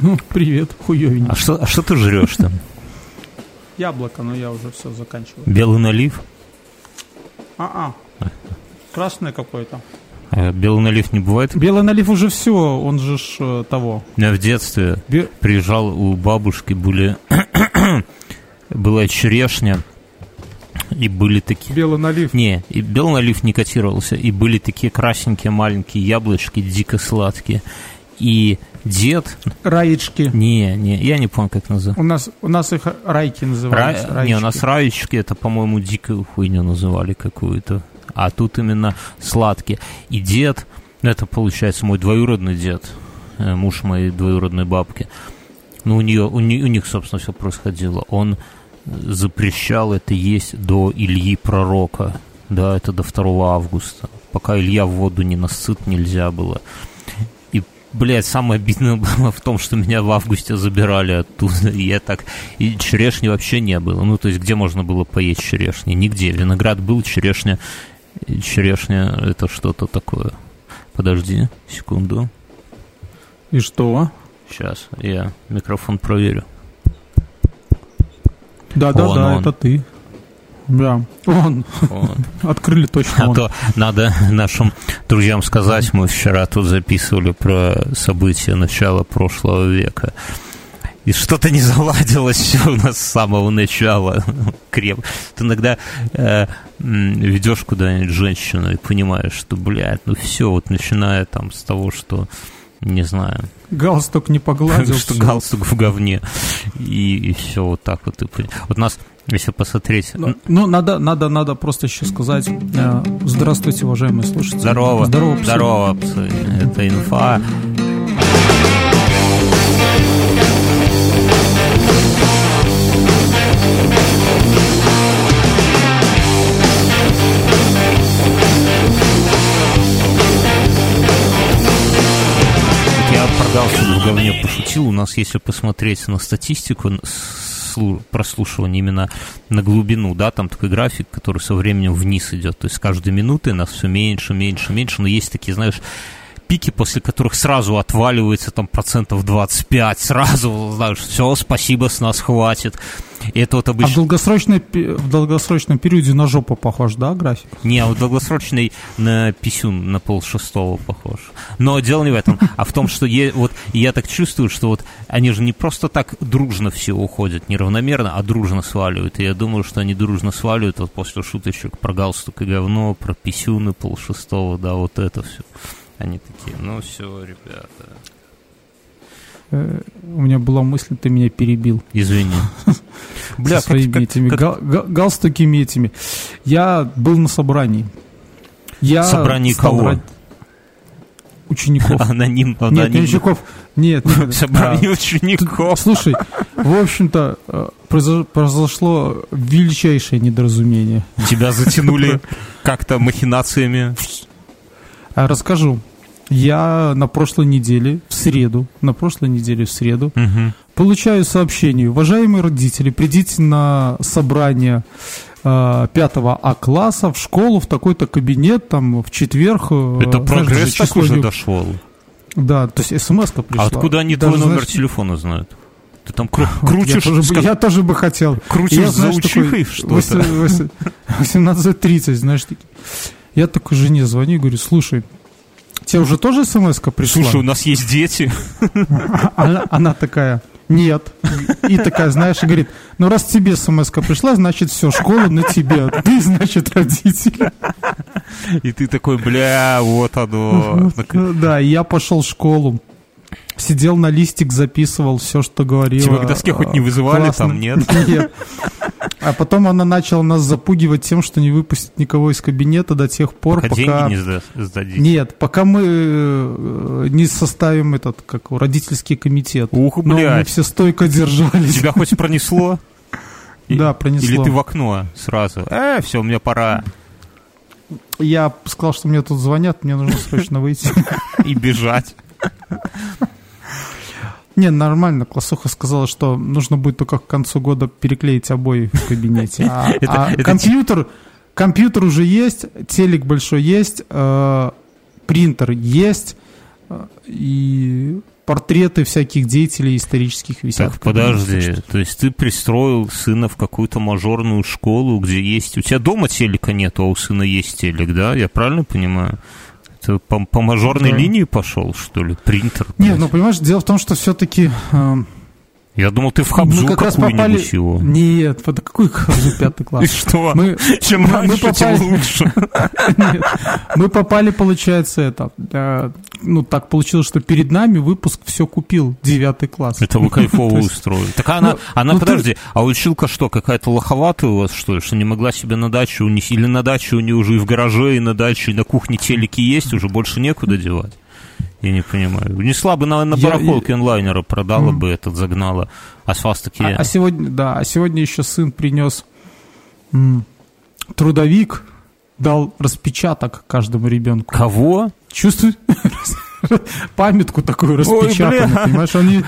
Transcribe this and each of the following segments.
Ну, привет, хуёвенько. А что, а что ты жрешь там? Яблоко, но я уже все заканчиваю. Белый налив? А-а. Красное какое-то. А белый налив не бывает? Белый налив уже все, он же ж э, того. Я в детстве Бе- приезжал у бабушки, были была черешня, и были такие... Белый налив. Не, и белый налив не котировался, и были такие красненькие маленькие яблочки, дико сладкие. И дед... Раечки. Не, не, я не помню, как называется. У нас, у нас их райки называются. Ра... Не, у нас раечки. это, по-моему, дикую хуйню называли какую-то. А тут именно сладкие. И дед, это, получается, мой двоюродный дед, э, муж моей двоюродной бабки. Ну, у, нее, у, не- у них, собственно, все происходило. Он запрещал это есть до Ильи Пророка. Да, это до 2 августа. Пока Илья в воду не насыт, нельзя было. И, блядь, самое обидное было в том, что меня в августе забирали оттуда. И я так... И черешни вообще не было. Ну, то есть, где можно было поесть черешни? Нигде. Виноград был, черешня... Черешня — это что-то такое. Подожди, секунду. И что? Сейчас, я микрофон проверю. Да-да-да, он. это ты. Да. Он. Вот. Открыли точно А он. то надо нашим друзьям сказать, мы вчера тут записывали про события начала прошлого века. И что-то не заладилось все у нас с самого начала. Креп. Ты иногда э, ведешь куда-нибудь женщину и понимаешь, что, блядь, ну все, вот начиная там с того, что, не знаю, Галстук не погладил. что галстук в говне. И, все вот так вот. И Вот нас, если посмотреть... Ну, ну, надо, надо, надо просто еще сказать. э, здравствуйте, уважаемые слушатели. Здорово. Здорово, псы. Здорово, псы. Это инфа. Я про галстук в говне пошутил. У нас, если посмотреть на статистику прослушивания именно на глубину, да, там такой график, который со временем вниз идет. То есть с каждой минуты нас все меньше, меньше, меньше. Но есть такие, знаешь, пики, после которых сразу отваливается там процентов 25, сразу, знаешь, все, спасибо, с нас хватит. И это вот А в, обычно... долгосрочной, в долгосрочном периоде на жопу похож, да, график? Не, а вот долгосрочный на писюн на пол шестого похож. Но дело не в этом, а в том, что я, вот, я так чувствую, что вот они же не просто так дружно все уходят, неравномерно, а дружно сваливают. И я думаю, что они дружно сваливают вот после шуточек про галстук и говно, про писюны пол шестого, да, вот это все. Они такие, ну все, ребята, Э, у меня была мысль, ты меня перебил. извини. Бля, со своими как- этими как- гал- га- галстуками этими. Я был на собрании. Я Собрании стал кого? род- Учеников. аноним, Нет, не аноним. учеников. Нет. нет. Собрание А, учеников. Слушай, в общем-то, э, произо- произошло величайшее недоразумение. Тебя затянули как-то махинациями. А Расскажу. Я на прошлой неделе, в среду, на прошлой неделе в среду, Мгм. получаю сообщение. Уважаемые родители, придите на собрание э, 5 А класса в школу, в такой-то кабинет, там, в четверг. э, Это прогресс так уже не- дошел. Да, то есть смс-ка пришла. А откуда они Даже, твой номер знаешь, телефона знают? Ты там кру- я крутишь, тоже, бы- скажи, я тоже бы хотел. крутишь Я, за знаешь, такой учихой что-то. 18.30, знаешь, такие. Я такой жене звоню и говорю, слушай, тебе уже тоже смс-ка пришла? Слушай, у нас есть дети. Она, она такая, нет. И такая, знаешь, и говорит, ну раз тебе смс пришла, значит все, школа на тебе, а ты, значит, родитель. И ты такой, бля, вот оно. Да, я пошел в школу. Сидел на листик, записывал все, что говорила. Тебя к доске хоть не вызывали Классно. там, нет? Нет. А потом она начала нас запугивать тем, что не выпустит никого из кабинета до тех пор, Пока пока... деньги не сда- сдадите. Нет, пока мы э, не составим этот, как родительский комитет. Ух, Но мы блядь. все стойко держались. Тебя хоть пронесло? Да, пронесло. Или ты в окно сразу? Э, все, мне пора. Я сказал, что мне тут звонят, мне нужно срочно выйти. И бежать. Не, нормально. Классуха сказала, что нужно будет только к концу года переклеить обои в кабинете. А, Это- а это компьютер, компьютер уже есть, телек большой есть, э, принтер есть, э, и портреты всяких деятелей исторических висят. Так, подожди, то есть ты пристроил сына в какую-то мажорную школу, где есть... У тебя дома телека нет, а у сына есть телек, да? Я правильно понимаю? Ты по, по мажорной да. линии пошел, что ли? Принтер? Нет, ну понимаешь, дело в том, что все-таки... Э, я думал, ты в Хабзу как раз попали... его. Нет, под какой Хабзу пятый класс? И что? Мы... Чем мы, раньше, мы попали... тем лучше. Нет, мы попали, получается, это... Э, ну, так получилось, что перед нами выпуск все купил, девятый класс. Это вы кайфово устроили. Так она, ну, она ну, подожди, а училка что, какая-то лоховатая у вас, что ли, что не могла себе на дачу унести? Или на даче у нее уже и в гараже, и на даче, и на кухне телеки есть, уже больше некуда девать? Я не понимаю. Унесла бы на, на барахолке онлайнера, продала mm. бы этот, загнала. А вас такие... А, а сегодня, да, а сегодня еще сын принес м, трудовик, дал распечаток каждому ребенку. Кого? Чувствуешь? памятку такую распечатанную, Ой, понимаешь? Он не,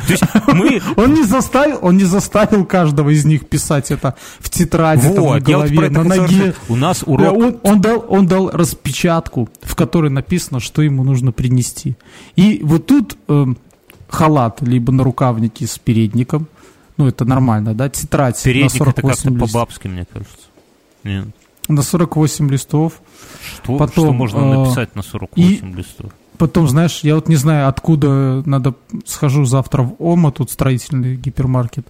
мы... он, не заставил, он не заставил каждого из них писать это в тетради, вот, там, на голове, вот на ноге. У нас урок... Он, он, дал, он дал распечатку, в которой написано, что ему нужно принести. И вот тут э, халат, либо на рукавнике с передником, ну, это нормально, да, тетрадь Передник на 48 это как-то по-бабски, мне кажется. Нет. На 48 листов. Что, Потом, что можно э, написать на 48 и, листов? Потом, знаешь, я вот не знаю, откуда надо, схожу завтра в ОМА, тут строительный гипермаркет,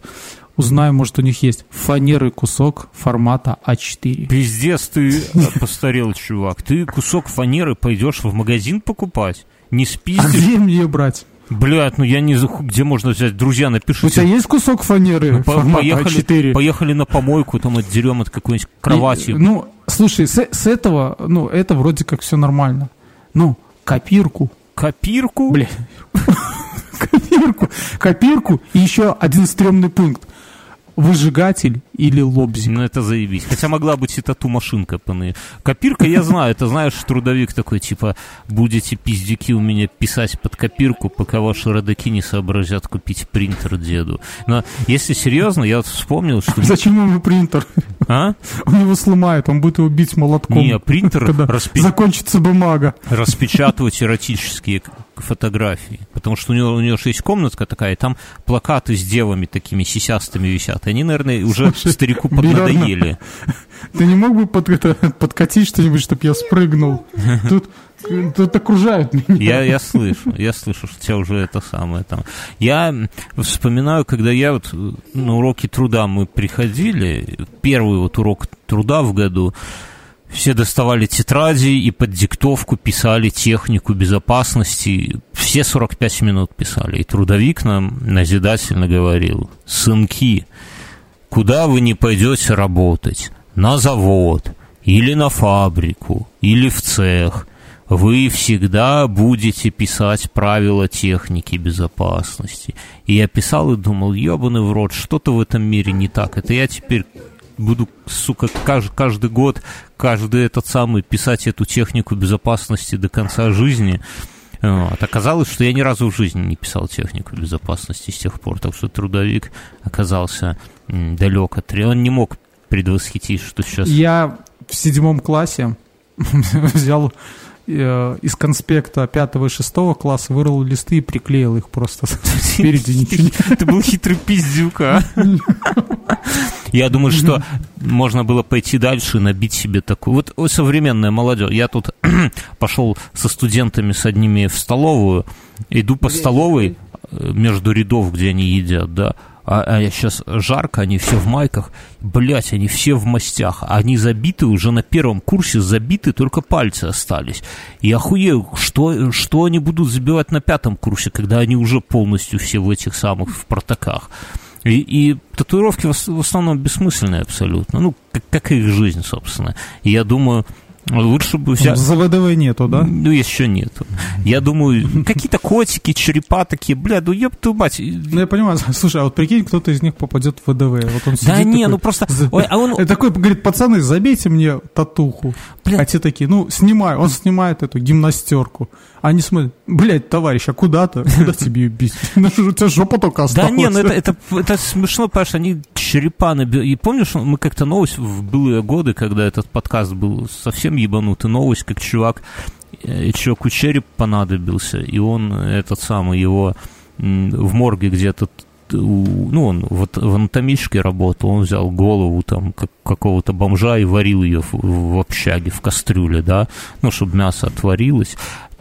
узнаю, может, у них есть фанеры кусок формата А4. Пиздец, ты постарел, чувак. Ты кусок фанеры пойдешь в магазин покупать? Не спиздишь? А где мне ее брать? Блядь, ну я не где можно взять. Друзья, напишите. У тебя есть кусок фанеры? Ну, поехали, А4? поехали на помойку, там отдерем от какой-нибудь кровати. И, ну, слушай, с, с этого, ну, это вроде как все нормально. Ну, копирку. Копирку? Бля. копирку. Копирку и еще один стрёмный пункт выжигатель или лобзик. Ну, это заебись. Хотя могла быть и тату-машинка. Копирка, я знаю, это, знаешь, трудовик такой, типа, будете пиздюки у меня писать под копирку, пока ваши родаки не сообразят купить принтер деду. Но если серьезно, я вот вспомнил, что... Зачем ему принтер? А? Он его сломает, он будет его бить молотком. Не, принтер... Когда распи... закончится бумага. Распечатывать эротические фотографии. Потому что у него, у него же есть комнатка такая, и там плакаты с девами такими сисястыми висят. И они, наверное, уже Слушай, старику поднадоели. Ты не мог бы под, это, подкатить что-нибудь, чтобы я спрыгнул? Тут Тут окружают меня. Я, я слышу, я слышу, что у тебя уже это самое там. Я вспоминаю, когда я вот на уроки труда мы приходили, первый вот урок труда в году, все доставали тетради и под диктовку писали технику безопасности. Все 45 минут писали. И трудовик нам назидательно говорил, сынки, куда вы не пойдете работать? На завод, или на фабрику, или в цех. Вы всегда будете писать правила техники безопасности. И я писал и думал, ебаный в рот, что-то в этом мире не так. Это я теперь буду, сука, каждый, каждый год, каждый этот самый писать эту технику безопасности до конца жизни. Вот. Оказалось, что я ни разу в жизни не писал технику безопасности с тех пор, так что трудовик оказался далек от... Он не мог предвосхитить, что сейчас... Я в седьмом классе взял э, из конспекта пятого и шестого класса вырвал листы и приклеил их просто спереди. Ничего. Ты был хитрый пиздюк, а? Я думаю, что можно было пойти дальше и набить себе такую... Вот современная молодежь. Я тут пошел со студентами с одними в столовую, иду по столовой э, между рядов, где они едят, да, а, а сейчас жарко, они все в майках, блять, они все в мастях, они забиты уже на первом курсе, забиты, только пальцы остались. И охуею, что, что они будут забивать на пятом курсе, когда они уже полностью все в этих самых в протоках. И, и татуировки в, основном бессмысленные абсолютно, ну, как, как и их жизнь, собственно. И я думаю, Лучше бы взять... За ВДВ нету, да? Ну, еще нету. Я думаю, какие-то котики, черепа такие, бля, ну еб твою мать. Ну, я понимаю, слушай, а вот прикинь, кто-то из них попадет в ВДВ. Вот он да не, такой, ну просто... Ой, а он... Такой, говорит, пацаны, забейте мне татуху. Бля. А те такие, ну, снимай. Он снимает эту гимнастерку. Они смотрят, блядь, товарищ, а куда ты? Куда тебе бить? Ну, у тебя жопа только осталась. Да не, ну это, это, это смешно, понимаешь, они черепа набили. И помнишь, мы как-то новость в былые годы, когда этот подкаст был совсем ебанутый, новость, как чувак, э, чуваку череп понадобился, и он этот самый, его в морге где-то ну, он вот в анатомичке работал, он взял голову там как, какого-то бомжа и варил ее в, в общаге, в кастрюле, да, ну, чтобы мясо отварилось.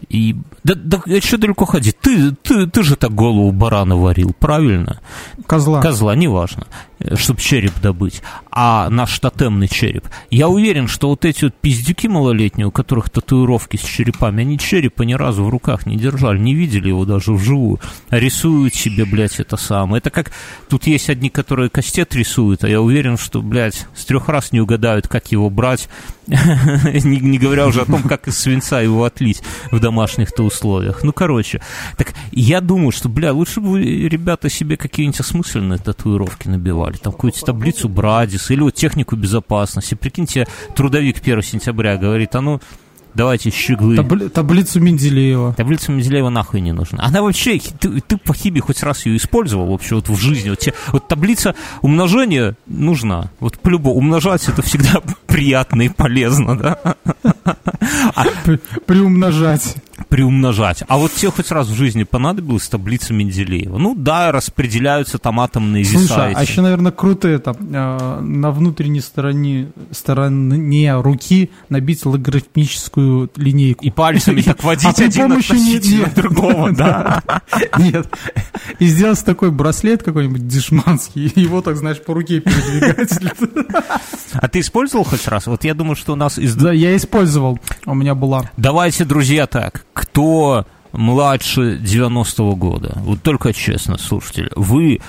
И да, да что далеко ходить? Ты, ты, ты же так голову барана варил, правильно? Козла. Козла, неважно, чтобы череп добыть. А наш тотемный череп. Я уверен, что вот эти вот пиздюки малолетние, у которых татуировки с черепами, они черепа ни разу в руках не держали, не видели его даже вживую. Рисуют себе, блядь, это самое. Это как... Тут есть одни, которые кастет рисуют, а я уверен, что, блядь, с трех раз не угадают, как его брать, не, не говоря уже о том, как из свинца его отлить в домашних-то условиях. Ну, короче, так я думаю, что, бля, лучше бы ребята себе какие-нибудь осмысленные татуировки набивали. Там какую-то таблицу Брадис или вот технику безопасности. Прикиньте, трудовик 1 сентября говорит, а ну, Давайте щеглы. Табли, таблицу Менделеева. Таблицу Менделеева нахуй не нужна. Она вообще, ты, ты по хибе хоть раз ее использовал вообще вот в жизни. Вот, те, вот таблица умножения нужна. Вот по-любому. Умножать это всегда приятно и полезно, да? Приумножать приумножать. А вот тебе хоть раз в жизни понадобилась таблица Менделеева? Ну да, распределяются там атомные веса. Слушай, а еще, наверное, круто это, э, на внутренней стороне, стороне руки набить логарифмическую линейку. И пальцами так водить а один относительно другого, да? Нет. И сделать такой браслет какой-нибудь дешманский, его так, знаешь, по руке передвигать. А ты использовал хоть раз? Вот я думаю, что у нас... Да, я использовал. У меня была. Давайте, друзья, так кто младше 90-го года, вот только честно, слушатели, вы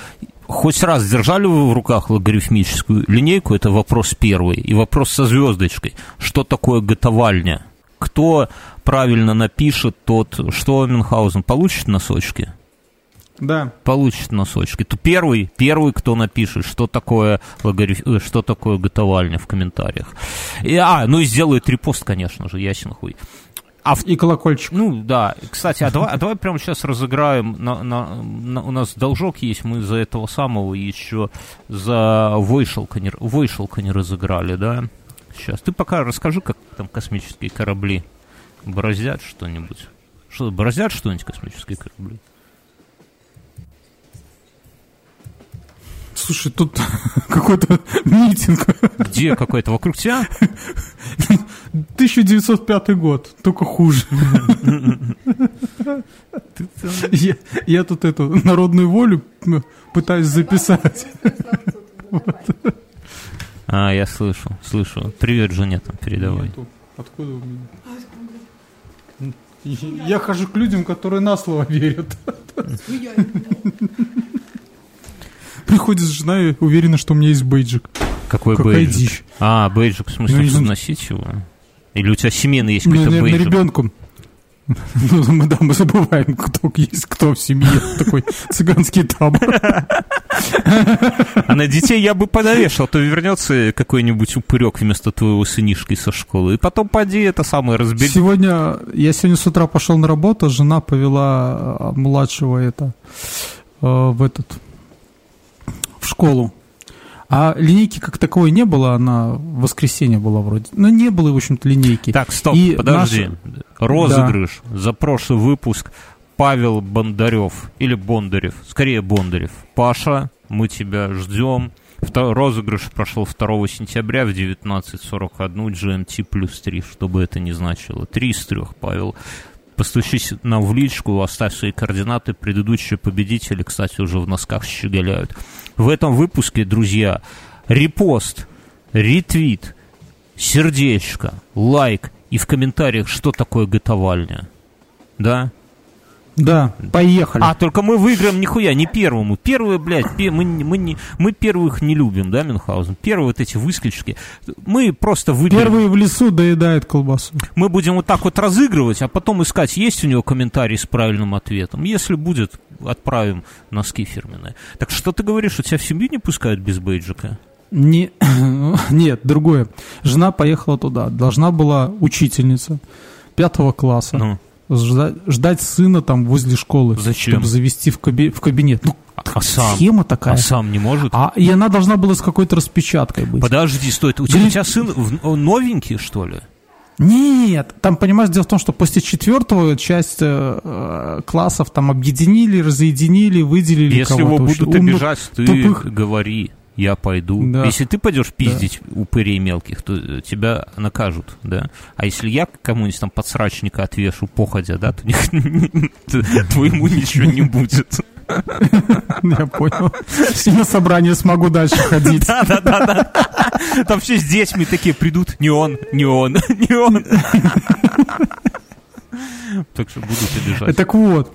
хоть раз держали вы в руках логарифмическую линейку, это вопрос первый, и вопрос со звездочкой, что такое готовальня? Кто правильно напишет, тот, что Мюнхгаузен получит носочки? Да. Получит носочки. То первый, первый, кто напишет, что такое логариф... Э, что такое готовальня в комментариях. И, а, ну и сделает репост, конечно же, ясен хуй. А в... И колокольчик. Ну, да. Кстати, а давай, а давай прямо сейчас разыграем. На, на, на, у нас должок есть, мы за этого самого еще за Войшелка не, Войшелка не разыграли, да? Сейчас. Ты пока расскажи, как там космические корабли бороздят что-нибудь. Что, бороздят что-нибудь космические корабли? Слушай, тут какой-то митинг. Где какой-то? Вокруг тебя? 1905 год, только хуже. я, я тут эту народную волю пытаюсь записать. А, я слышу, слышу. Привет, жене там передавай. Нету. Откуда у меня? Я хожу к людям, которые на слово верят. Приходит жена и уверена, что у меня есть бейджик. Какой Какая бейджик? Дичь. А, бейджик, в смысле, ну, носить его? Или у тебя семейный есть какой-то бейджик? ребенку. Ну, мы, да, мы забываем, кто есть кто в семье. Такой цыганский табор. А на детей я бы подовешал, то вернется какой-нибудь упырек вместо твоего сынишки со школы. И потом поди это самое разбери. Сегодня, я сегодня с утра пошел на работу, жена повела а, младшего это э, в этот в школу. А линейки как таковой не было, она в воскресенье была вроде. Но не было, в общем-то, линейки. Так, стоп, и подожди. Наш... Розыгрыш да. за прошлый выпуск Павел Бондарев или Бондарев, скорее Бондарев. Паша, мы тебя ждем. Розыгрыш прошел 2 сентября в 19.41 GMT плюс 3, чтобы это не значило. Три из трех, Павел. Постучись нам в личку, оставь свои координаты. Предыдущие победители, кстати, уже в носках щеголяют в этом выпуске, друзья, репост, ретвит, сердечко, лайк и в комментариях, что такое готовальня. Да? Да, поехали. А, только мы выиграем нихуя, не первому. Первые, блядь, мы, мы, не, мы первых не любим, да, Мюнхгаузен? Первые вот эти выскочки. Мы просто выберем. Первые в лесу доедают колбасу. Мы будем вот так вот разыгрывать, а потом искать, есть у него комментарий с правильным ответом. Если будет, отправим носки фирменные. Так что ты говоришь, у тебя в семью не пускают без бейджика? Не, нет, другое. Жена поехала туда. Должна была учительница пятого класса. Ну ждать, ждать сына там возле школы, Зачем? чтобы завести в, каби, в кабинет. Ну, а сам? Схема такая. А сам не может? А, и она должна была с какой-то распечаткой быть. Подожди, стой, у тебя, у тебя сын новенький, что ли? Нет, там, понимаешь, дело в том, что после четвертого часть э, классов там объединили, разъединили, выделили Если его будут умных, обижать, ты тупых. говори, я пойду. Да. Если ты пойдешь пиздить да. упырей мелких, то тебя накажут, да. А если я кому-нибудь там подсрачника отвешу, походя, да, то твоему ничего не будет. Я понял. И на собрание смогу дальше ходить. Да, да, да, да. Там все с детьми такие придут. Не он, не он, не он. Так что будут обижать. Так вот,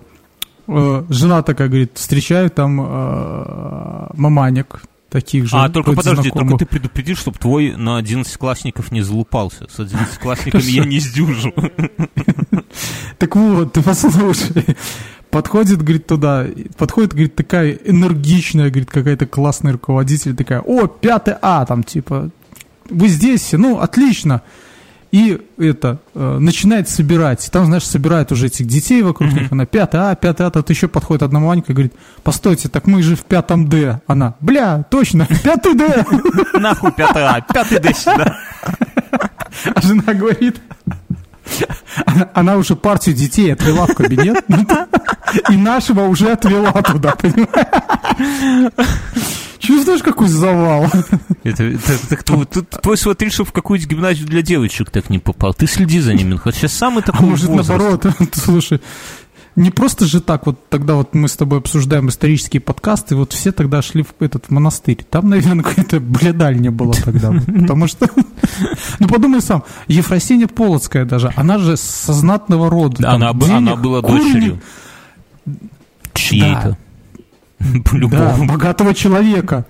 э, жена такая говорит, встречаю там э, маманик, таких же. А, только подожди, знакомых. только ты предупредишь, чтобы твой на 11-классников не залупался. С 11-классниками я не сдюжу. Так вот, ты послушай. Подходит, говорит, туда, подходит, говорит, такая энергичная, говорит, какая-то классная руководитель, такая, о, пятый А, там, типа, вы здесь, ну, отлично. И это, э, начинает собирать. Там, знаешь, собирает уже этих детей вокруг mm-hmm. них. Она, пятый А, пятый А, тут еще подходит одна Ванька и говорит, постойте, так мы же в пятом Д. Она, бля, точно, пятый Д. Нахуй пятый А, пятый Д сюда. А жена говорит, она уже партию детей отвела в кабинет, и нашего уже отвела туда, понимаешь? Чувствуешь, какой завал? Это, это, это, твой, твой смотри, чтобы в какую-нибудь гимназию для девочек так не попал. Ты следи за ними. Хоть сейчас самый такой а может, возраст. наоборот, слушай, не просто же так, вот тогда вот мы с тобой обсуждаем исторические подкасты, вот все тогда шли в этот монастырь. Там, наверное, какая-то бледальня была тогда. Потому что, ну подумай сам, Ефросиня Полоцкая даже, она же со знатного рода. Она, она была дочерью. Чьей-то. Да, богатого человека.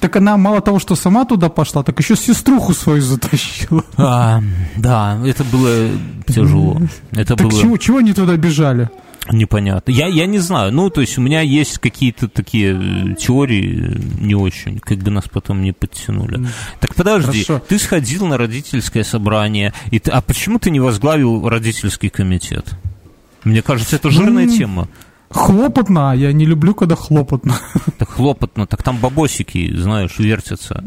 Так она мало того, что сама туда пошла, так еще сеструху свою затащила. А, да, это было тяжело. Это так было... чего, чего они туда бежали? Непонятно. Я, я не знаю. Ну, то есть у меня есть какие-то такие э, теории не очень, как бы нас потом не подтянули. Так подожди, Хорошо. ты сходил на родительское собрание, и ты, а почему ты не возглавил родительский комитет? Мне кажется, это жирная ну, тема. Хлопотно, а я не люблю, когда хлопотно. Так хлопотно, так там бабосики, знаешь, вертятся.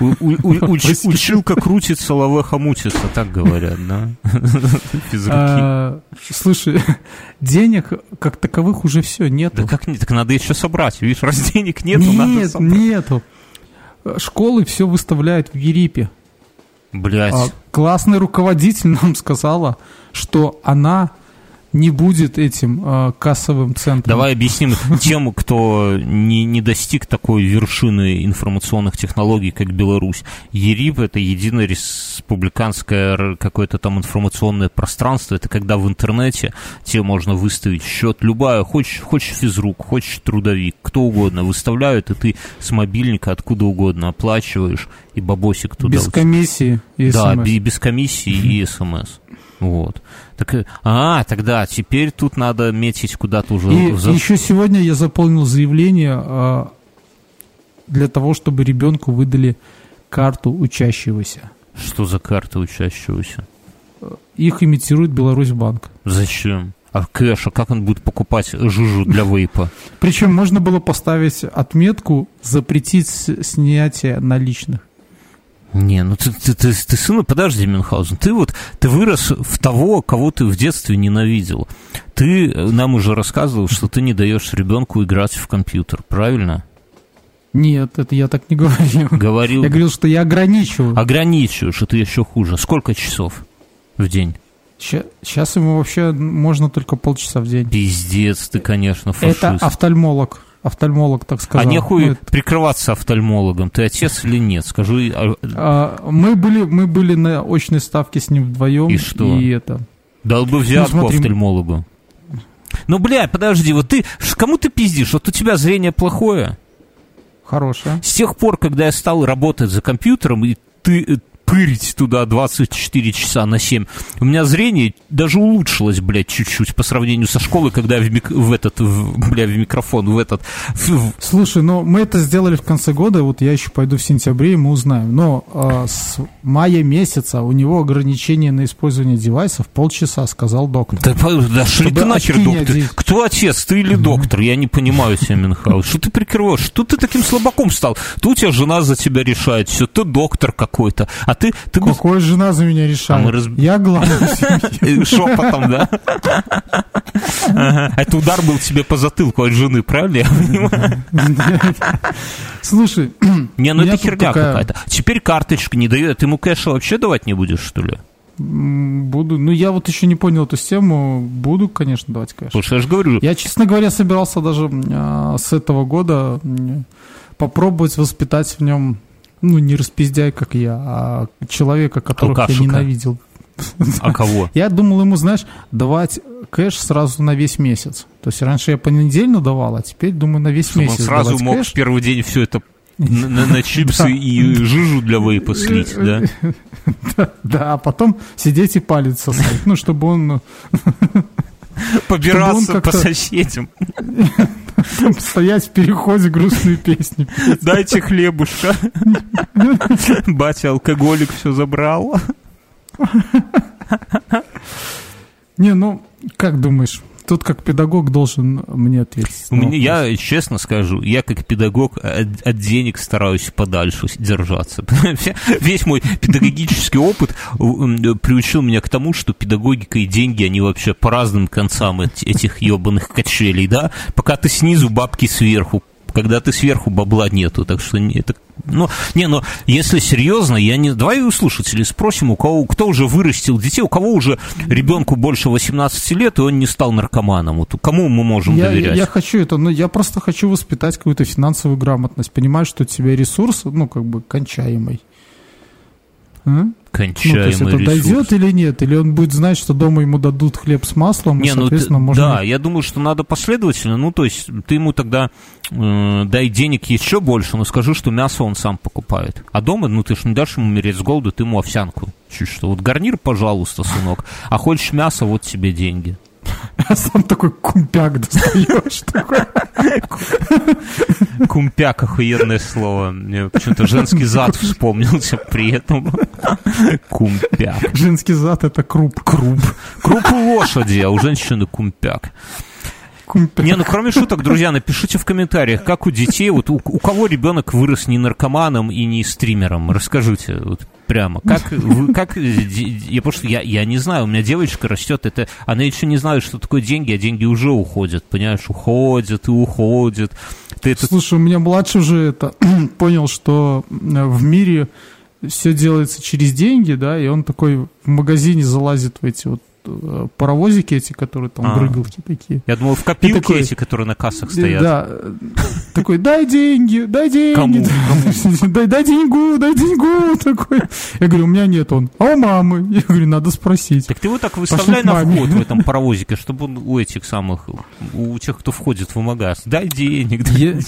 У, у, у, уч, училка крутится, лавеха мутится, так говорят, да? А, слушай, денег как таковых уже все нету. Да как нет, так надо еще собрать, видишь, раз денег нету, Нет, надо нету. Школы все выставляют в Ерипе. Блять. А, классный руководитель нам сказала, что она не будет этим э, кассовым центром. Давай объясним тем, кто не, не достиг такой вершины информационных технологий, как Беларусь. ЕРИП — это единое республиканское какое-то там информационное пространство. Это когда в интернете тебе можно выставить счет любая, хочешь, хочешь физрук, хочешь трудовик, кто угодно, выставляют, и ты с мобильника откуда угодно оплачиваешь, и бабосик туда. Без комиссии и Да, без комиссии и смс. Вот. Так, э, а, тогда теперь тут надо метить куда-то уже. И в... еще сегодня я заполнил заявление а, для того, чтобы ребенку выдали карту учащегося. Что за карта учащегося? Их имитирует Беларусь банк. Зачем? А кэш, а как он будет покупать жижу для вейпа? Причем можно было поставить отметку «Запретить снятие наличных». Не, ну ты, ты, ты, ты сын, подожди, Мюнхгаузен, ты вот, ты вырос в того, кого ты в детстве ненавидел. Ты нам уже рассказывал, что ты не даешь ребенку играть в компьютер, правильно? Нет, это я так не говорил. Говорил. Я говорил, что я ограничиваю. Ограничиваешь, это еще хуже. Сколько часов в день? Сейчас ему вообще можно только полчаса в день. Пиздец, ты, конечно, фашист. Это офтальмолог офтальмолог так сказал. А нехуй ну, прикрываться офтальмологом. Ты отец или нет? Скажи. А, а... мы, были, мы были на очной ставке с ним вдвоем. И что? И это... Дал бы взятку ну, смотри... офтальмологу. Ну, бля, подожди, вот ты, кому ты пиздишь? Вот у тебя зрение плохое? Хорошее. С тех пор, когда я стал работать за компьютером, и ты, э, пырить туда 24 часа на 7. У меня зрение даже улучшилось, блядь, чуть-чуть по сравнению со школой, когда я в, мик... в этот, в, бля, в микрофон, в этот... В... Слушай, ну мы это сделали в конце года, вот я еще пойду в сентябре, и мы узнаем. Но э, с мая месяца у него ограничение на использование девайсов полчаса, сказал доктор. Да, да шли ты нахер, доктор. Один... Кто отец, ты или доктор? Я не понимаю тебя, Минхаус. Что ты прикрываешь? Что ты таким слабаком стал? Тут у тебя жена за тебя решает, все, ты доктор какой-то. А ты... ты бы- Какой жена за меня решает? А мы раз- Я главный. Шепотом, да? Ага. Это удар был тебе по затылку от жены, правильно? я понимаю? Слушай, Не, ну это херня такая- какая-то. Теперь карточка не дает. Ты ему кэша вообще давать не будешь, что ли? буду... Ну, я вот еще не понял эту систему. Буду, конечно, давать кэш. Что я же говорю, Я, честно говоря, собирался даже а, с этого года попробовать воспитать в нем, ну, не распиздяй, как я, а человека, которого я ненавидел. а кого? Я думал ему, знаешь, давать кэш сразу на весь месяц. То есть раньше я понедельно давал, а теперь думаю на весь Чтобы он месяц сразу мог кэш. в первый день все это на, на- на чипсы Да. и жижу для вейпа слить, да? Да, а потом сидеть и палец сосать. Ну, чтобы он ну, Побираться по соседям. стоять в переходе грустные песни. Дайте хлебушка. Батя алкоголик все забрал. Не, ну, как думаешь, тут как педагог должен мне ответить. У на меня, я честно скажу, я как педагог от, от денег стараюсь подальше держаться. Весь мой педагогический опыт м, приучил меня к тому, что педагогика и деньги, они вообще по разным концам эт- этих ебаных качелей, да? Пока ты снизу, бабки сверху. Когда ты сверху, бабла нету. Так что это ну, не, ну, если серьезно, я не... Давай у слушателей спросим, у кого, кто уже вырастил детей, у кого уже ребенку больше 18 лет, и он не стал наркоманом. Вот кому мы можем Я, я, доверять? я хочу это, но я просто хочу воспитать какую-то финансовую грамотность. Понимаешь, что у тебя ресурс, ну, как бы, кончаемый. А? Ну, то есть это ресурс. дойдет или нет? Или он будет знать, что дома ему дадут хлеб с маслом, Не, и, ну, соответственно, ты- можно... да, я думаю, что надо последовательно. Ну, то есть, ты ему тогда э, дай денег еще больше, но скажи, что мясо он сам покупает. А дома, ну, ты же не дашь ему умереть с голоду, ты ему овсянку. Чуть что. Вот гарнир, пожалуйста, сынок. А хочешь мясо, вот тебе деньги. А сам такой кумпяк достаешь. такой. Кумпяк, охуенное слово. Мне почему-то женский зад вспомнился при этом. Кумпяк. Женский зад это круп. Круп. Круп у лошади, а у женщины кумпяк. Не, ну кроме шуток, друзья, напишите в комментариях, как у детей, вот у, у кого ребенок вырос не наркоманом и не стримером, расскажите вот прямо, как, вы, как, я что я, я не знаю, у меня девочка растет, это, она еще не знает, что такое деньги, а деньги уже уходят, понимаешь, уходят и уходят. Ты это Слушай, у меня младший уже это понял, что э, в мире все делается через деньги, да, и он такой в магазине залазит в эти вот паровозики эти, которые там А. брыгалки такие. Я думал, в копилке такой- эти, которые на кассах стоят. Да, э, такой, дай деньги, дай деньги. Кому? Дай, дай деньгу, дай деньгу. Такой. Я говорю, у меня нет он. А у мамы? Я говорю, надо спросить. Так ты вот так выставляй на вход в этом паровозике, чтобы он у этих самых, у тех, кто входит в магаз, дай денег, дай Я- денег.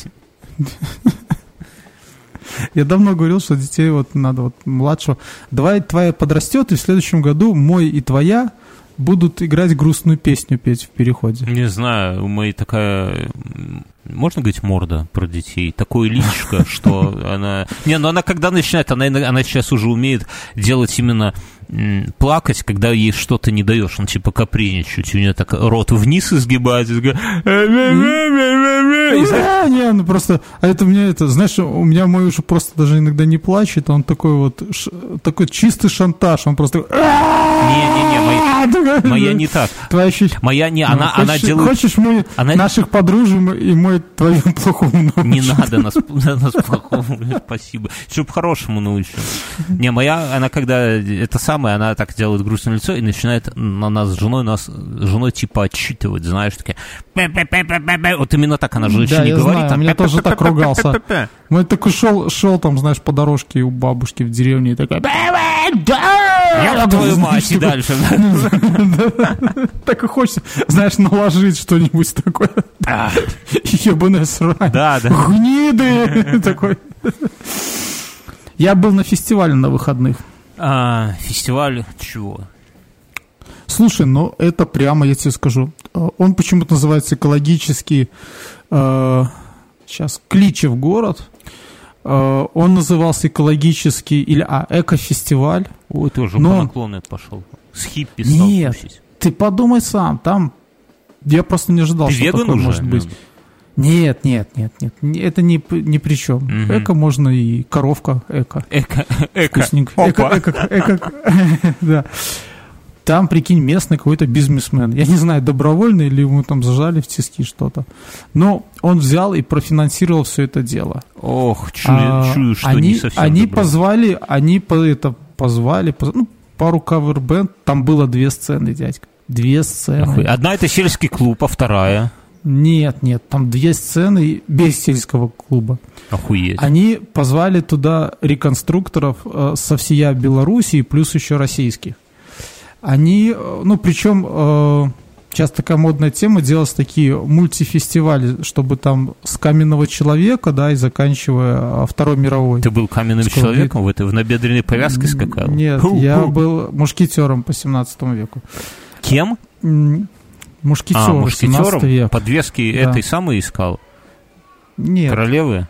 Я давно говорил, что детей вот надо вот младшего. Давай твоя подрастет, и в следующем году мой и твоя будут играть грустную песню петь в переходе. Не знаю, у моей такая... Можно говорить морда про детей? Такое личико, что она... Не, ну она когда начинает, она, она сейчас уже умеет делать именно плакать, когда ей что-то не даешь. Он типа капризничать. У нее так рот вниз изгибается. А, не, ну просто, а это меня это, знаешь, у меня мой уже просто даже иногда не плачет, он такой вот, такой чистый шантаж, он просто Не-не-не, моя, «А-а-а», такой, моя не так. Твоя Моя не, Ну, она, она хочешь, делает... Хочешь мы она- наших подружим и мой твою плохому? Не надо нас, нас плохому, спасибо. Чтоб хорошему научил. Не, моя, она когда это самое, она так делает грустное лицо и начинает на нас с женой, нас с женой типа отчитывать, знаешь, такие. Вот именно так она же еще Да, не я говорит. знаю, у меня тоже так ругался. Мы такой шел, шел там, знаешь, по дорожке у бабушки в деревне и такой... Я твою мать и дальше. Так и хочется, знаешь, наложить что-нибудь такое. Ебаная срань. Да, да. Гниды! Такой. Я был на фестивале на выходных. А, фестиваль чего? Слушай, ну это прямо, я тебе скажу. э, Он почему-то называется экологический... э, сейчас, Кличев город. Э, Он назывался экологический... Или, а, экофестиваль. Ой, ты уже Но- по пошел. С хиппи стал Нет. тусить. Ты подумай сам, там... Я просто не ожидал, Ты что такое уже? может быть. Нет, нет, нет, нет. не- Это не, ни при чем. Мгм. Эко можно и коровка эко. Эко, эко. Вкусненько. Эко, эко, эко. Да. Там, прикинь, местный какой-то бизнесмен. Я не знаю, добровольно или ему там зажали в тиски что-то. Но он взял и профинансировал все это дело. Ох, чую, А, чую, что они, не совсем они добро. позвали, они по это позвали, поз- ну, пару кавербенд, там было две сцены, дядька. Две сцены. Охуй. Одна это сельский клуб, а вторая. Нет, нет, там две сцены без сельского клуба. Охуеть. Они позвали туда реконструкторов э, со всея Белоруссии, плюс еще российских. Они, э, ну, причем э, сейчас такая модная тема, делать такие мультифестивали, чтобы там с каменного человека, да, и заканчивая Второй мировой. Ты был каменным Скоро человеком в этой в набедренной повязке скакал? Нет, Ху-ху. я был мушкетером по 17 веку. Кем? Мушкетер, а, 17 мушкетером? век. Подвески Да. этой самой искал? Нет. Королевы?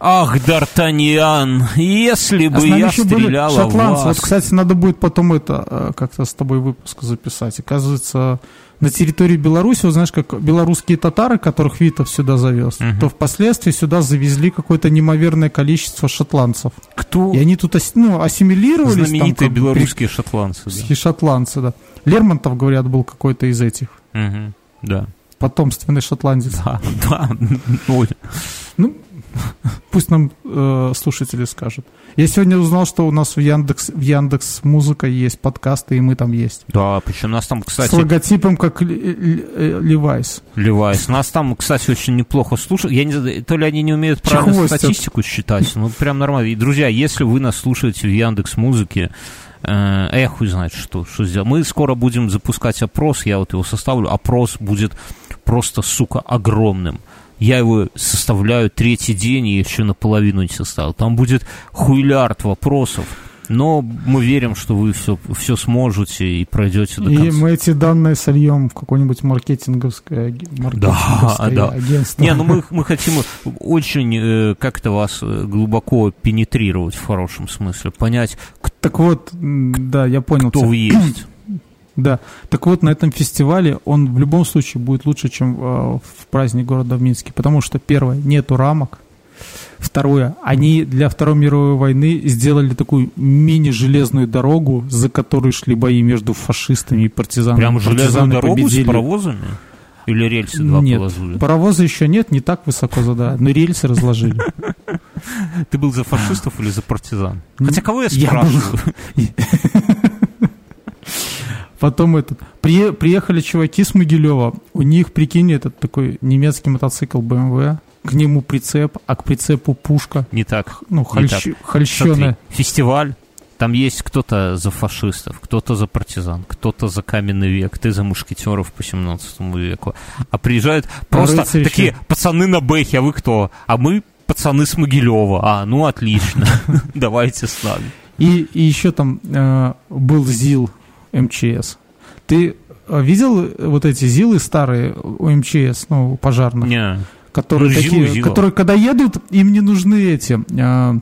Ах, Д'Артаньян, если А бы нами я еще были шотландцы. вас. Вот, кстати, надо будет потом это э, как-то с тобой выпуск записать. Оказывается, на территории Беларуси, вот знаешь, как белорусские татары, которых Витов сюда завез, Мгм. то впоследствии сюда завезли какое-то неимоверное количество шотландцев. Кто? И они тут ну, ассимилировались. там Знаменитые бы, белорусские шотландцы. при- и шотландцы, да. Лермонтов, говорят, был какой-то из этих. Да. Мгм. Да. Потомственный шотландец. Да, да. Ну, пусть нам э, слушатели скажут. Я сегодня узнал, что у нас в Яндекс, в Яндекс Музыка есть подкасты, и мы там есть. Да, причем нас там, С кстати, логотипом, как Левайс. Левайс. Нас там, кстати, очень неплохо слушают. Я не то ли они не умеют правильно статистику считать, ну прям нормально. И, друзья, если вы нас слушаете в Яндекс Музыке, э, я хуй знает, что, что сделать. Мы скоро будем запускать опрос, я вот его составлю. Опрос будет просто, сука, огромным. Я его составляю третий день и еще наполовину не составил. Там будет хуйлярд вопросов. Но мы верим, что вы все, все сможете и пройдете до И конца. мы эти данные сольем в какое-нибудь маркетинговское, маркетинговское да. агентство. Не, ну мы, мы хотим очень э, как-то вас э, глубоко пенетрировать в хорошем смысле, понять, Так вот, да, я понял. кто вы есть. Да. Так вот, на этом фестивале он в любом случае будет лучше, чем э, в праздник города в Минске. Потому что, первое, нету рамок. Второе, они для Второй мировой войны сделали такую мини-железную дорогу, за которой шли бои между фашистами и партизанами. Прям железную дорогу победили. с паровозами? Или рельсы два Нет, положили? паровоза еще нет, не так высоко задают, но рельсы разложили. Ты был за фашистов или за партизан? Хотя кого я спрашиваю? Потом этот, при- приехали чуваки с Могилева, у них, прикинь, этот такой немецкий мотоцикл BMW, к нему прицеп, а к прицепу пушка, Не так. ну, Не хольщ- так. Фестиваль, там есть кто-то за фашистов, кто-то за партизан, кто-то за каменный век, ты за мушкетеров по 17 веку. А приезжают просто рыцари такие еще. пацаны на бэхе, а вы кто? А мы пацаны с Могилева. А, ну отлично, давайте с нами. И, и еще там э, был ЗИЛ МЧС. Ты э, видел вот эти ЗИЛы старые у МЧС, ну, пожарных? Не, которые Ну, ЗИЛ, такие, ЗИЛ. которые когда едут, им не нужны эти э,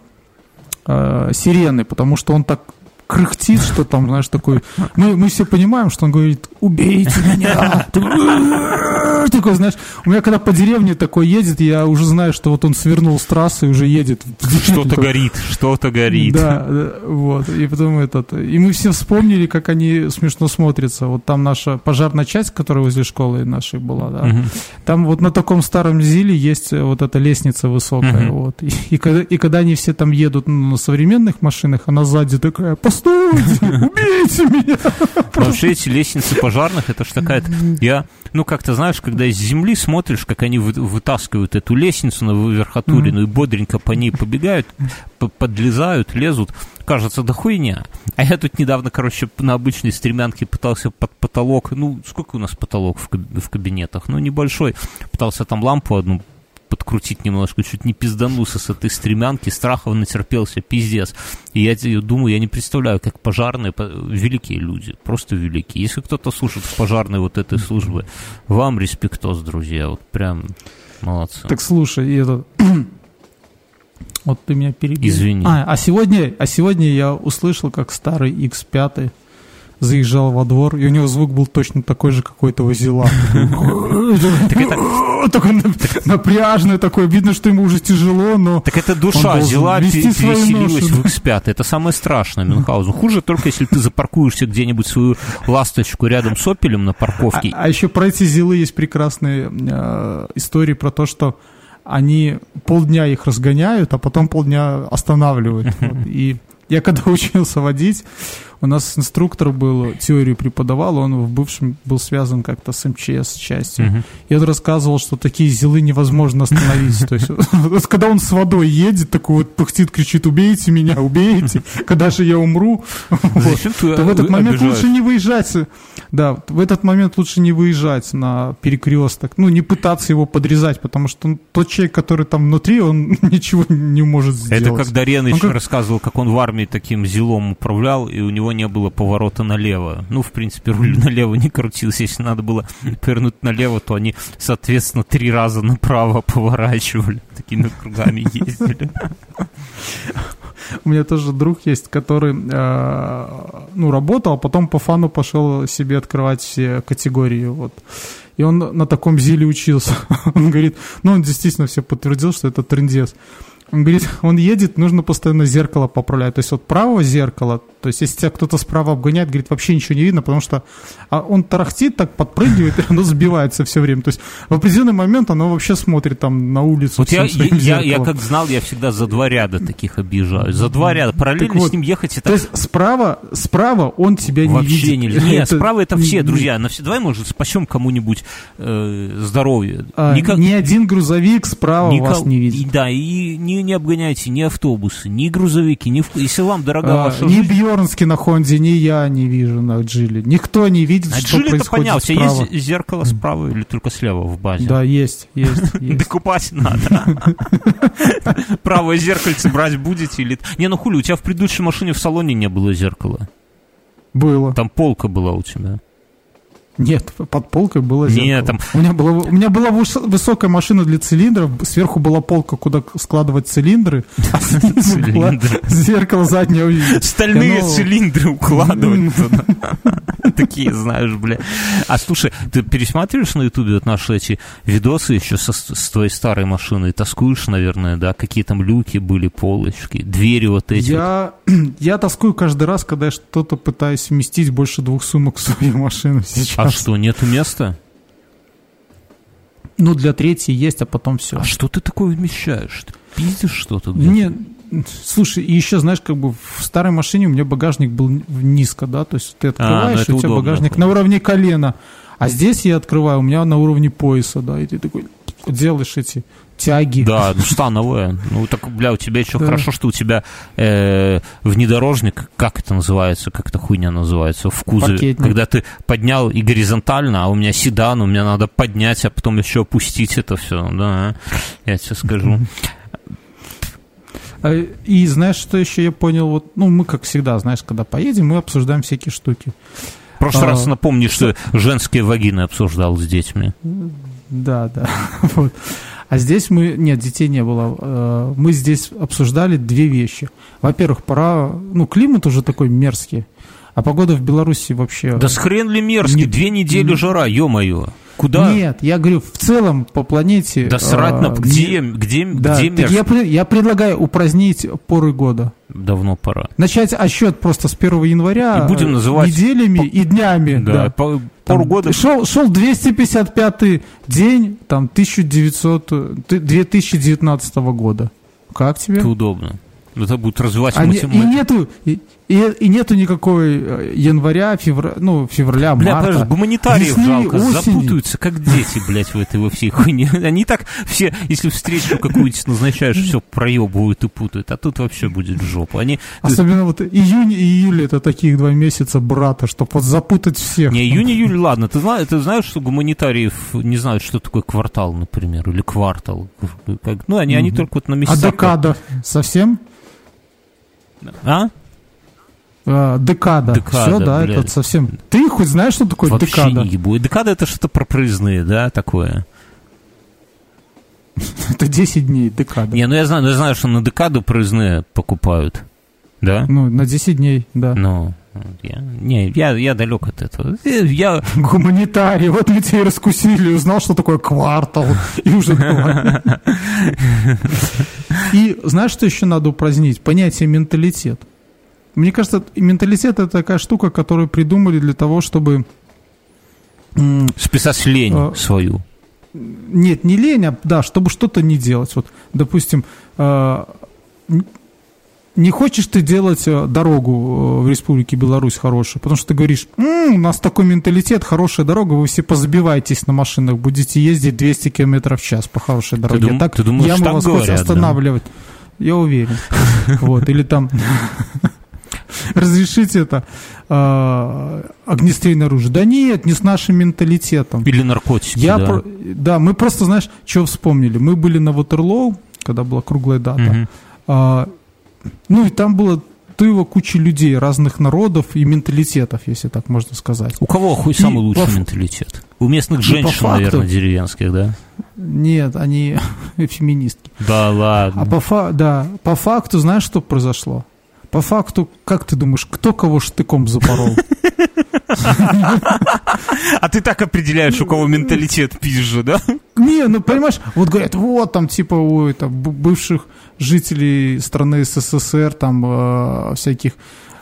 э, сирены, потому что он так кряхтит, что там, знаешь, такой... Мы, мы все понимаем, что он говорит, убейте меня. Такой, знаешь, у меня когда по деревне такой едет, я уже знаю, что вот он свернул с трассы и уже едет. что-то горит, что-то горит. Да, да, вот. И потом этот. И мы все вспомнили, как они смешно смотрятся. Вот там наша пожарная часть, которая возле школы нашей была, да. Там вот на таком старом Зиле есть э, вот эта лестница высокая, вот. И, и когда, и когда они все там едут ну, на современных машинах, она сзади такая, постойте, убейте меня. Вообще эти лестницы пожарных, это ж такая... Я, ну, как-то, знаешь, когда из земли смотришь, как они вы- вытаскивают эту лестницу на верхотурину и бодренько по ней побегают, подлезают, лезут, кажется, да хуйня. А я тут недавно, короче, на обычной стремянке пытался под потолок, ну, сколько у нас потолок в кабинетах? Ну, небольшой. Пытался там лампу одну подкрутить немножко, чуть не пизданулся с этой стремянки, страхов натерпелся, пиздец. И я думаю, я не представляю, как пожарные, по- великие люди, просто великие. Если кто-то слушает в пожарной вот этой службы, вам респектос, друзья, вот прям молодцы. Так слушай, и этот... Вот ты меня перебил. Извини. А, а сегодня, а сегодня я услышал, как старый X5 заезжал во двор, и у него звук был точно такой же, как у этого зила. Такой напряжный такой, видно, что ему уже тяжело, но... Так это душа зила переселилась в X5. Это самое страшное, Мюнхгаузен. Хуже только, если ты запаркуешься где-нибудь свою ласточку рядом с опелем на парковке. А, а еще про эти зилы есть прекрасные э, истории про то, что они полдня их разгоняют, а потом полдня останавливают. И я когда учился водить, у нас инструктор был, теорию преподавал, он в бывшем был связан как-то с МЧС частью. Uh-huh. И он рассказывал, что такие зилы невозможно остановить. То есть, когда он с водой едет, такой вот пыхтит, кричит, убейте меня, убейте, когда же я умру, то в этот момент лучше не выезжать. Да, в этот момент лучше не выезжать на перекресток, ну, не пытаться его подрезать, потому что тот человек, который там внутри, он ничего не может сделать. Это как Дареныч рассказывал, как он в армии таким зилом управлял, и у него не было поворота налево. Ну, в принципе, руль налево не крутился. Если надо было повернуть налево, то они, соответственно, три раза направо поворачивали. Такими кругами ездили. У меня тоже друг есть, который, э, ну, работал, а потом по фану пошел себе открывать все категории, вот. И он на таком зиле учился. Он говорит, ну, он действительно все подтвердил, что это трендец. Он говорит, он едет, нужно постоянно зеркало поправлять. То есть вот правого зеркала, то есть если тебя кто-то справа обгоняет, говорит, вообще ничего не видно, потому что а он тарахтит, так подпрыгивает, и оно сбивается все время. То есть в определенный момент оно вообще смотрит там на улицу. Вот я, я, я как знал, я всегда за два ряда таких обижаю. За два ряда. Параллельно вот, с ним ехать это... То есть справа, справа он тебя не вообще видит. Вообще не Нет, справа это все, друзья. На все, давай, может, спасем кому-нибудь э, здоровье. А, Никак... Ни один грузовик справа Никак... вас не видит. И, да, и не, не обгоняйте ни автобусы, ни грузовики, ни... Если вам дорога а, ваша Ни жизнь... Бьернский на Хонде, ни я не вижу на Джиле. Никто не видит, а что Джили происходит понятно, у тебя есть зеркало справа или только слева в базе? Да, есть, есть. Докупать надо. Правое зеркальце брать будете или... Не, ну хули, у тебя в предыдущей машине в салоне не было зеркала. Было. Там полка была у тебя. Нет, под полкой было зеркало. Нет, там... у, меня была, у меня была высокая машина для цилиндров, сверху была полка, куда складывать цилиндры, а зеркало заднее увидеть. Стальные цилиндры укладывать туда. Такие, знаешь, бля. А слушай, ты пересматриваешь на ютубе вот наши эти видосы еще с твоей старой машиной? Тоскуешь, наверное, да? Какие там люки были, полочки, двери вот эти? Я, я тоскую каждый раз, когда я что-то пытаюсь вместить больше двух сумок в свою машину сейчас. А что, нету места? Ну, для третьей есть, а потом все. А что ты такое вмещаешь? Ты пиздишь что-то? Нет, слушай, и еще, знаешь, как бы в старой машине у меня багажник был низко, да, то есть ты открываешь, а, ну, и у тебя удобно, багажник на уровне колена, а здесь я открываю, у меня на уровне пояса, да, и ты такой делаешь эти тяги. Да, ну становые. Ну так, бля, у тебя еще да. хорошо, что у тебя э, внедорожник, как это называется, как эта хуйня называется, в кузове. Пакетник. Когда ты поднял и горизонтально, а у меня седан, у меня надо поднять, а потом еще опустить это все. Да, я тебе скажу. А, и знаешь, что еще я понял? Вот, ну, мы, как всегда, знаешь, когда поедем, мы обсуждаем всякие штуки. В прошлый а, раз напомни, что женские вагины обсуждал с детьми. Да, да. Вот. А здесь мы... Нет, детей не было. Э, мы здесь обсуждали две вещи. Во-первых, пора... Ну, климат уже такой мерзкий. А погода в Беларуси вообще... Да с хрен ли мерзкий? Не, Две недели не, жара, ё-моё. Куда? Нет, я говорю, в целом по планете... Да срать на... Где, не, где, да, где мерзко? Я, я предлагаю упразднить поры года. Давно пора. Начать отсчет просто с 1 января. И будем называть... Неделями по... и днями. Да, да. По, пару года. Шел, шел 255 день, там, 1900, 2019 года. Как тебе? Это удобно. Это будет развивать а математику. И нету, и, и, и нету никакой э, января, февраля, ну, февраля, бля, марта. Бля, гуманитариев весны, жалко, осени. запутаются, как дети, блядь, в этой во всей хуйне. Они так все, если встречу какую-нибудь назначаешь, все проебывают и путают, а тут вообще будет жопа. Они... Особенно вот июнь и июль, это таких два месяца брата, чтобы вот запутать всех. Не, июнь, июль, ладно, ты знаешь, ты знаешь, что гуманитариев не знают, что такое квартал, например, или квартал. Как, ну, они, угу. они только вот на месяцах. А декада совсем? А? А, декада. декада. Все, да, блядь. это совсем... Ты хоть знаешь, что такое Вообще декада? не будет. Декада это что-то про проездные, да, такое? это 10 дней, декада. Не, ну я знаю, ну я знаю, что на декаду проездные покупают. Да? Ну, на 10 дней, да. Ну, Я, не, я, я далек от этого. Э, я... Гуманитарий, вот мы тебя и раскусили, узнал, что такое квартал, и уже И знаешь, что еще надо упразднить? Понятие менталитет. Мне кажется, менталитет это такая штука, которую придумали для того, чтобы... Списать лень э, свою. Нет, не лень, а да, чтобы что-то не делать. Вот, допустим, э, не хочешь ты делать э, дорогу э, в Республике Беларусь хорошую, потому что ты говоришь, м-м, у нас такой менталитет, хорошая дорога, вы все позабиваетесь на машинах, будете ездить 200 км в час по хорошей дороге. Ты, дум, так, ты думаешь, я вас говорят, останавливать. Да? Я уверен. Вот, или там разрешить это э, огнестрельное оружие. Да нет, не с нашим менталитетом. Или наркотики, Я да. Про, да, мы просто, знаешь, что вспомнили? Мы были на Ватерлоу, когда была круглая дата. Угу. Ну и там было тыва куча людей разных народов и менталитетов, если так можно сказать. У кого хуй самый и лучший по... менталитет? У местных ну, женщин, факту... наверное, деревенских, да? Нет, они феминистки. Да ладно. А по, фа... да, по факту знаешь, что произошло? По факту, как ты думаешь, кто кого штыком запорол? А ты так определяешь, у кого менталитет пизжа, да? Не, ну понимаешь, вот говорят, вот там типа у это, бывших жителей страны СССР, там э, всяких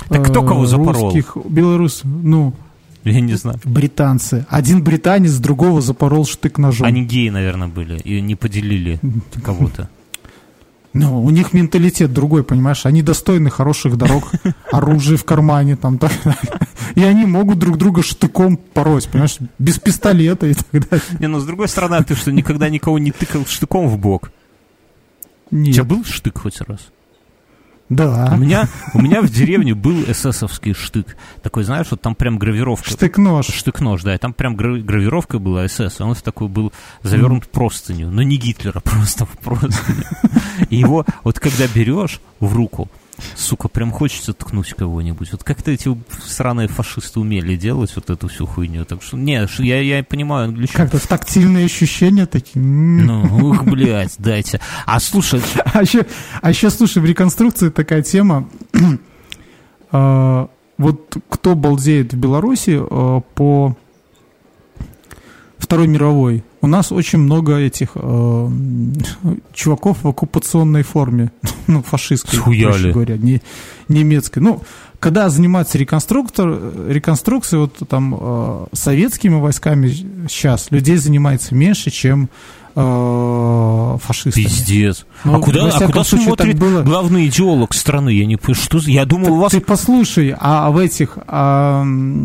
Так кто кого запорол? Русских, белорус, ну... Я не знаю. Британцы. Один британец другого запорол штык ножом. Они геи, наверное, были и не поделили кого-то. Ну, у них менталитет другой, понимаешь? Они достойны хороших дорог, оружия в кармане, там, так И они могут друг друга штыком пороть, понимаешь? Без пистолета и так далее. Не, ну, с другой стороны, а ты что, никогда никого не тыкал штыком в бок? Нет. У тебя был штык хоть раз? Да. У меня, у меня в деревне был эсэсовский штык. Такой, знаешь, вот там прям гравировка. Штык-нож. Штык-нож, да. И там прям гравировка была СС. Он такой был завернут mm. простыню. Но не Гитлера, просто в простыню. И его вот когда берешь в руку, сука, прям хочется ткнуть кого-нибудь. Вот как-то эти сраные фашисты умели делать вот эту всю хуйню. Так что, не, я, я понимаю англичан. Как-то тактильные ощущения такие. Ну, ух, блядь, дайте. А слушай... А еще, а еще, слушай, в реконструкции такая тема. А, вот кто балдеет в Беларуси а, по Второй мировой, у нас очень много этих э, чуваков в оккупационной форме, ну, фашистской, Схуяли. говоря, не, немецкой. Ну, когда занимается реконструктор, реконструкцией, вот там э, советскими войсками сейчас людей занимается меньше, чем фашистами. Пиздец. Ну, а куда, а куда смотрит было... главный идеолог страны? Я не понимаю, что я думал, ты, у вас... Ты послушай, а в этих, а,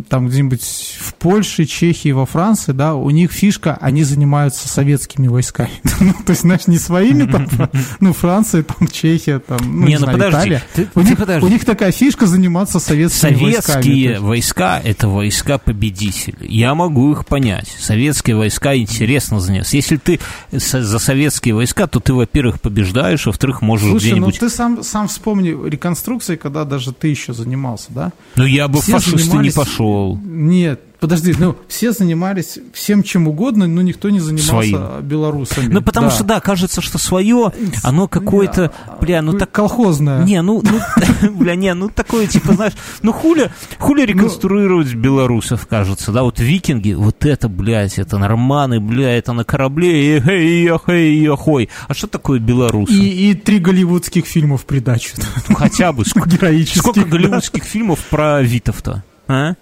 там где-нибудь в Польше, Чехии, во Франции, да, у них фишка, они занимаются советскими войсками. ну, то есть, знаешь, не своими там, ну, Франция, там, Чехия, там, ну, не, не ну, знаю, подожди, Италия. Ты, у, ты них, подожди. у них такая фишка заниматься советскими Советские войсками. Советские войска — это войска победителей. Я могу их понять. Советские войска интересно заняться. Если ты за советские войска, то ты, во-первых, побеждаешь, во-вторых, можешь Слушай, где-нибудь... ну ты сам, сам вспомни реконструкции, когда даже ты еще занимался, да? Ну я бы Все фашисты занимались... не пошел. Нет, подожди, ну, все занимались всем чем угодно, но никто не занимался Своим. белорусами. Ну, потому да. что, да, кажется, что свое, оно какое-то, бля, ну так... Колхозное. Не, ну, ну бля, не, ну такое, типа, знаешь, ну хули, хули ну, реконструировать белорусов, кажется, да, вот викинги, вот это, блядь, это норманы, бля, это на корабле, эй, эй, охой. А что такое белорусы? И, и три голливудских фильма в придачу. Ну, хотя бы. Героических. Сколько голливудских фильмов про Витов-то? А?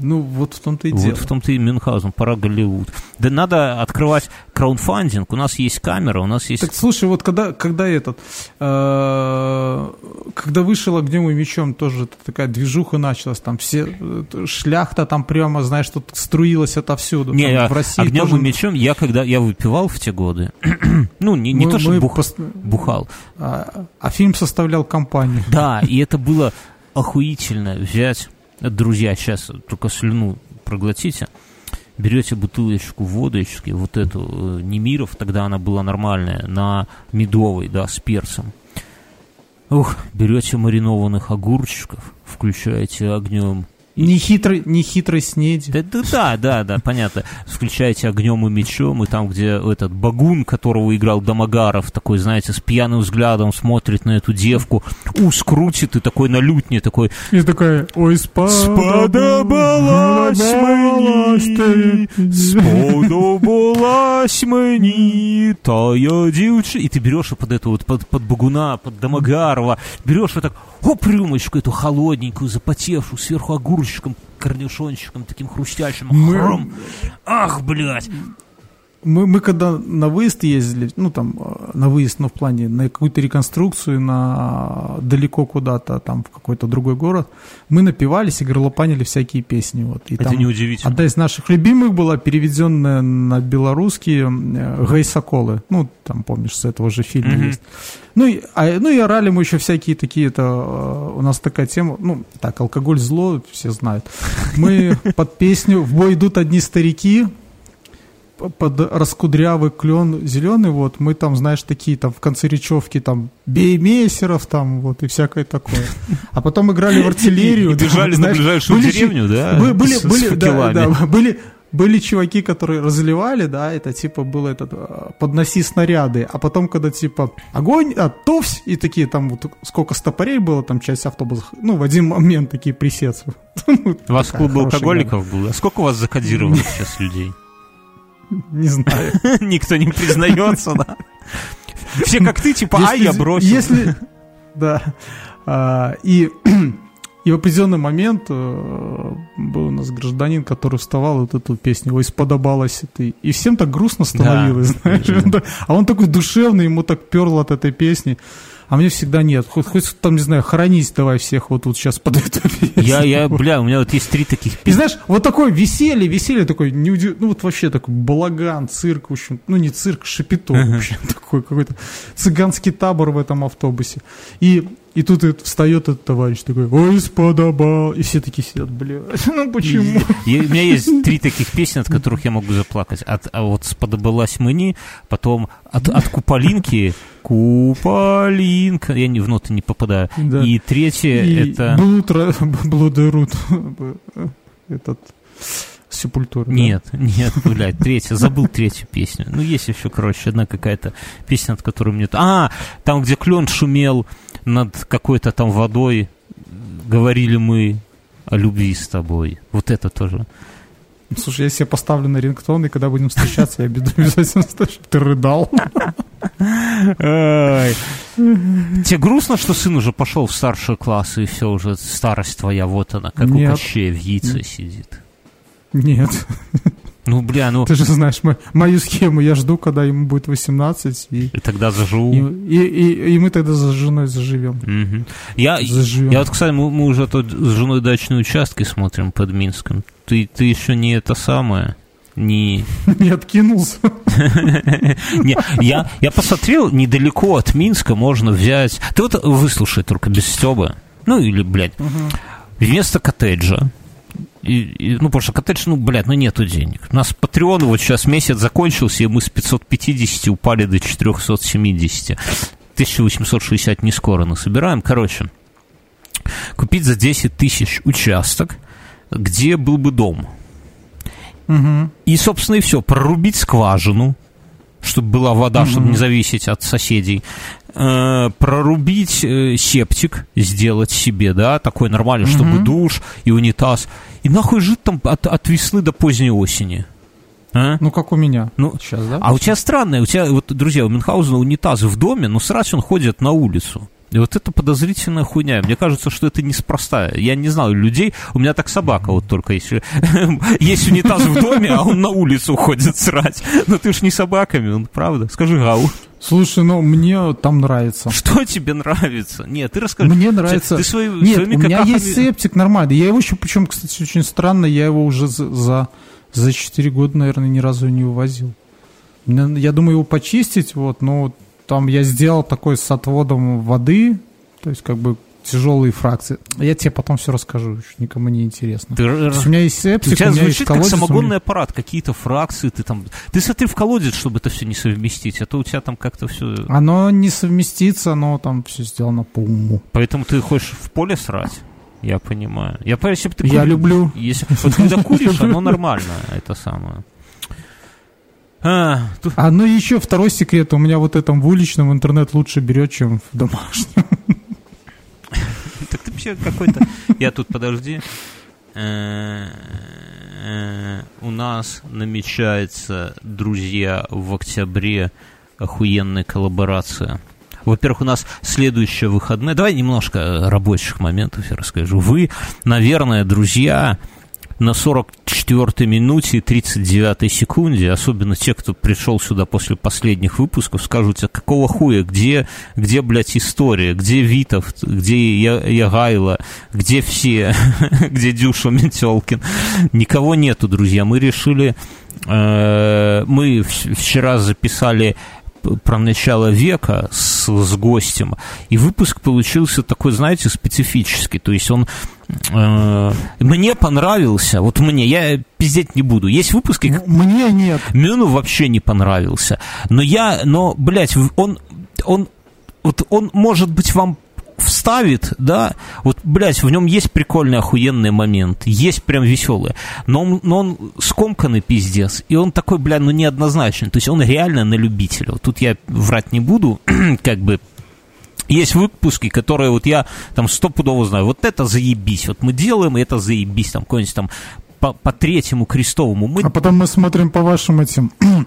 Ну, вот в том-то и дело. Вот в том-то и Мюнхгаузен, пора Голливуд. Да надо открывать краундфандинг, у нас есть камера, у нас есть... Так, слушай, вот когда, когда этот, э, когда вышел «Огнем и мечом», тоже такая движуха началась, там все, э, шляхта там прямо, знаешь, тут струилась отовсюду. Не, там, в России «Огнем тоже... и мечом» я когда, я выпивал в те годы, ну, не, не мы, то, что бух, пост... бухал. А, а фильм составлял компанию. Да, и это было охуительно взять друзья, сейчас только слюну проглотите, берете бутылочку водочки, вот эту э, Немиров, тогда она была нормальная, на медовой, да, с перцем. Ух, берете маринованных огурчиков, включаете огнем Не хитрый, не хитрый снеди. Да, да, да, да, да, понятно. Включаете огнем и мечом, и там, где этот багун, которого играл Домогаров, такой, знаете, с пьяным взглядом смотрит на эту девку, ус крутит и такой на лютне такой... И такой, ой, сподобалась мені, сподобалась мені, тая дівчина. И ты берешь под эту вот, под, под багуна, под Домогарова, берешь вот так, оп, рюмочку эту холодненькую, запотевшую, сверху огурчиком, корнишончиком, таким хрустящим. Мы- Хром. Ах, блядь. Мы, мы когда на выезд ездили, ну там э, на выезд, но в плане на какую-то реконструкцию, на далеко куда-то, там в какой-то другой город, мы напивались и горлопанили всякие песни. Вот. И Это там неудивительно. Одна из наших любимых была переведенная на белорусский э, «Гей Соколы». Ну, там, помнишь, с этого же фильма Мгм. есть. Ну и, а, ну и орали мы еще всякие такие, это э, у нас такая тема, ну, так, алкоголь зло, все знают. Мы под песню «В бой идут одни старики», под раскудрявый клен зеленый, вот, мы там, знаешь, такие там в конце речевки там бей мессеров там, вот, и всякое такое. А потом играли в артиллерию. И бежали на ближайшую деревню, да, бы- Были, были, да, были, были чуваки, которые разливали, да, это типа было этот, э, подноси снаряды, а потом, когда типа огонь, а, товсь, и такие там вот сколько стопорей было, там часть автобуса, ну, в один момент такие присецы. Ну, У вас клуб алкоголиков был? А сколько у вас закодировано сейчас людей? Не знаю. Никто не признается, да? Все как ты, типа, а, я бросил. Если, да. А, и, и в определенный момент э, был у нас гражданин, который вставал вот эту песню, ой, сподобалась ты. И всем так грустно становилось, Да, знаешь. Да. А он такой душевный, ему так перло от этой песни. А мне всегда нет. Хоть, хоть там, не знаю, хоронись давай всех вот тут сейчас под эту песню. Я, я, бля, у меня вот есть три таких И песни. знаешь, вот такое веселье, веселье такой, не уди- ну вот вообще такой балаган, цирк, в общем, ну не цирк, шапито, в общем, такой какой-то цыганский табор в этом автобусе. И, и тут встает этот товарищ такой, ой, сподобал, и все такие сидят, бля, ну почему? Я- у меня есть три таких песни, от которых я могу заплакать. От, а вот «Сподобалась мені», потом от, от «Куполинки», «Куполинка», я не, в ноты не попадаю. Да. И третье И это... Блуд, блудерут, этот, сепультура. да. Нет, нет, блядь, третья, забыл третью песню. Ну, есть еще, короче, одна какая-то песня, от которой мне... А, там, где клен шумел над какой-то там водой, говорили мы о любви с тобой. Вот это тоже. Слушай, я себе поставлю на рингтон, и когда будем встречаться, я обязательно что ты рыдал. Тебе грустно, что сын уже пошел в старшие классы, и все, уже старость твоя, вот она, как у Кощея в яйце сидит. Нет. Ну, бля, ну, Ты же знаешь мо- мою схему. Я жду, когда ему будет 18, и, и тогда заживу. и, и, и- и мы тогда с женой заживем. Мгм. Я, Заживем. я вот, кстати, мы, мы уже тут с женой дачные участки смотрим под Минском. Ты, ты еще не это самое, не... Не откинулся. не я, я посмотрел, недалеко от Минска можно взять... Ты вот выслушай только без стеба. Ну, или, блядь, вместо коттеджа, и, и, ну, потому что коттедж, ну, блядь, ну, нету денег. У нас Patreon вот сейчас месяц закончился, и мы с 550 упали до 470. 1860 не скоро насобираем. Короче, купить за 10 тысяч участок, где был бы дом. Мгм. И, собственно, и все. Прорубить скважину, чтобы была вода, чтобы не зависеть от соседей. Э, прорубить э, септик, сделать себе, да, такой нормальный, чтобы душ и унитаз. И нахуй жить там от, от весны до поздней осени. А? Ну, как у меня. Ну, Сейчас, да? А у тебя странное, у тебя, вот, друзья, у Мюнхгаузена унитаз в доме, но срать он ходит на улицу. И вот это подозрительная хуйня. Мне кажется, что это неспроста. Я не знаю людей. У меня так собака вот только если есть унитаз в доме, а он на улицу ходит срать. Но ты ж не собаками, он правда. Скажи, Гау, Слушай, ну, мне там нравится. что тебе нравится? Нет, ты расскажи. Мне нравится... Ты свои- Нет, своими у меня какахами- есть септик нормальный. Я его еще, причем, кстати, очень странно, я его уже за, за, за 4 года, наверное, ни разу не вывозил. Мне- Я думаю его почистить, вот, но там я сделал такой с отводом воды, то есть как бы тяжелые фракции. Я тебе потом все расскажу, еще никому не интересно. Ты есть у меня есть У септик, тебя у меня есть звучит как колодец. меня- самогонный аппарат, какие-то фракции, ты там... Ты смотри в колодец, чтобы это все не совместить, а то у тебя там как-то все... Оно не совместится, оно там все сделано по уму. Поэтому ты хочешь в поле срать? Я понимаю. Я, если бы ты Я люблю. Если, вот когда куришь, оно нормально, это самое. А, тут... а ну еще второй секрет. У меня вот этом в уличном интернет лучше берет, чем в домашнем. Так ты вообще какой-то... Я тут, подожди. Э, э, у нас намечается, друзья, в октябре охуенная коллаборация. Во-первых, у нас следующее выходное. Давай немножко рабочих моментов я расскажу. Вы, наверное, друзья, на 44-й минуте и 39-й секунде, особенно те, кто пришел сюда после последних выпусков, скажут, а какого хуя, где, где, блядь, история, где Витов, где я, Ягайло, где все, где Дюша Метелкин. Никого нету, друзья. Мы решили, э, мы вчера записали про начало века с, с гостем, и выпуск получился такой, знаете, специфический. То есть он э, мне понравился, вот мне, я пиздеть не буду. Есть выпуски... Мне нет. Мину вообще не понравился. Но я, но, блядь, он, он, вот он, может быть, вам вставит, да, вот, блядь, в нем есть прикольный, охуенный момент, есть прям веселый, но он, но он скомканный пиздец, и он такой, бля, ну, неоднозначный, то есть он реально на любителя. Вот тут я врать не буду, как бы, есть выпуски, которые вот я там стопудово знаю, вот это заебись, вот мы делаем, это заебись, там, какой-нибудь там по, по третьему крестовому. Мы... А потом мы смотрим по вашим этим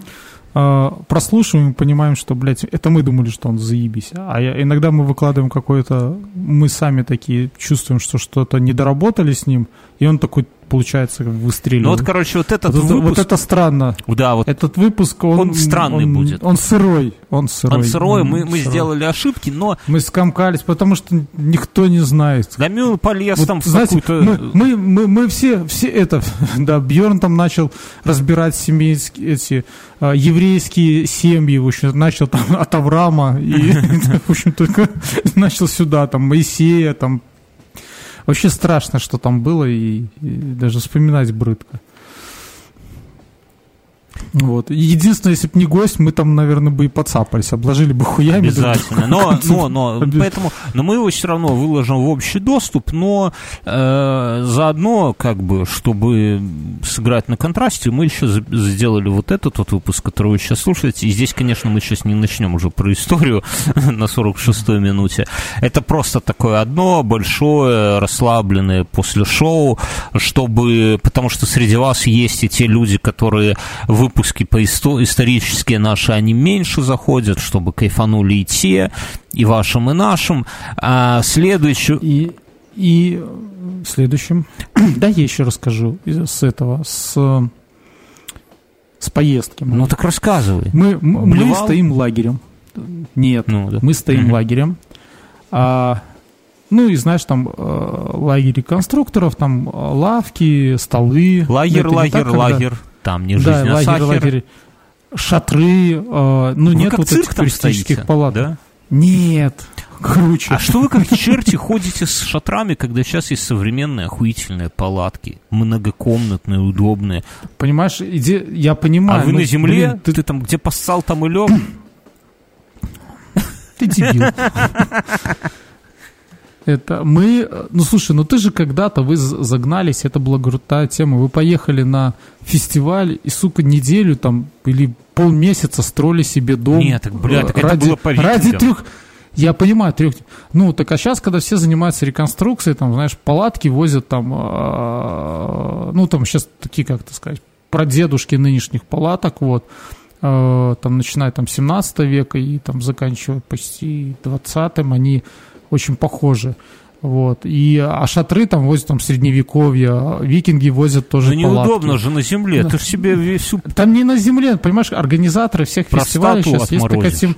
прослушиваем и понимаем, что, блядь, это мы думали, что он заебись. А я, иногда мы выкладываем какое-то... Мы сами такие чувствуем, что что-то недоработали с ним, и он такой получается, выстреливает. Ну вот, короче, вот этот вот, выпуск... Вот это странно. Да, вот. Этот выпуск, он... Он странный он, будет. Он сырой. Он сырой. Он сырой, он, мы, мы сырой. сделали ошибки, но... Мы скомкались, потому что никто не знает. Гамюн полез вот, там в знаете, какую-то... Мы, мы, мы, мы все, все это... Да, Бьерн там начал разбирать семейские, эти а, еврейские семьи, в общем, начал там от Авраама, и, в общем, только начал сюда, там, Моисея, там, Вообще страшно, что там было, и, и даже вспоминать брыдко. Вот. Единственное, если бы не гость, мы там, наверное, бы и подцапались, обложили бы хуями. Обязательно. Но, но, но, поэтому, но мы его все равно выложим в общий доступ, но э, заодно, как бы, чтобы сыграть на контрасте, мы еще сделали вот этот вот выпуск, который вы сейчас слушаете. И здесь, конечно, мы сейчас не начнем уже про историю на 46-й минуте. Это просто такое одно большое, расслабленное после шоу, чтобы, потому что среди вас есть и те люди, которые выпуск выпуски по исто- исторические наши, они меньше заходят, чтобы кайфанули и те, и вашим, и нашим. А следующий... И, и следующим... да, я еще расскажу с этого, с с поездки. Ну так рассказывай. Мы, мы стоим лагерем. Нет, ну, да. мы стоим mm-hmm. лагерем. А, ну и знаешь, там э, лагерь конструкторов, там э, лавки, столы. Лагерь, лагерь, так, лагерь. Когда... Там не жизнь, да, а лагерь, сахар. лагерь, шатры, э, ну вы нет как вот этих туристических палат. Да? Нет, круче. А что вы как черти ходите с шатрами, когда сейчас есть современные охуительные палатки, многокомнатные, удобные? Понимаешь, иди, я понимаю. А вы на земле? Блин, ты... ты там где поссал, там и лег? Ты дебил. Это мы, ну слушай, ну ты же когда-то вы загнались, это была крутая тема. Вы поехали на фестиваль и, сука, неделю там или полмесяца строили себе дом. Нет, так, бля, так ради, это было по Ради трех... Я понимаю, трех... Ну, так а сейчас, когда все занимаются реконструкцией, там, знаешь, палатки возят там, э, ну, там сейчас такие, как это сказать, прадедушки нынешних палаток, вот, э, там, начиная там 17 века и там заканчивая почти 20-м, они очень похожи. Вот. И, а шатры там возят там средневековье, викинги возят тоже Ну неудобно же на земле, да. ты же себе всю... Там не на земле, понимаешь, организаторы всех фестивалей сейчас есть такая тем...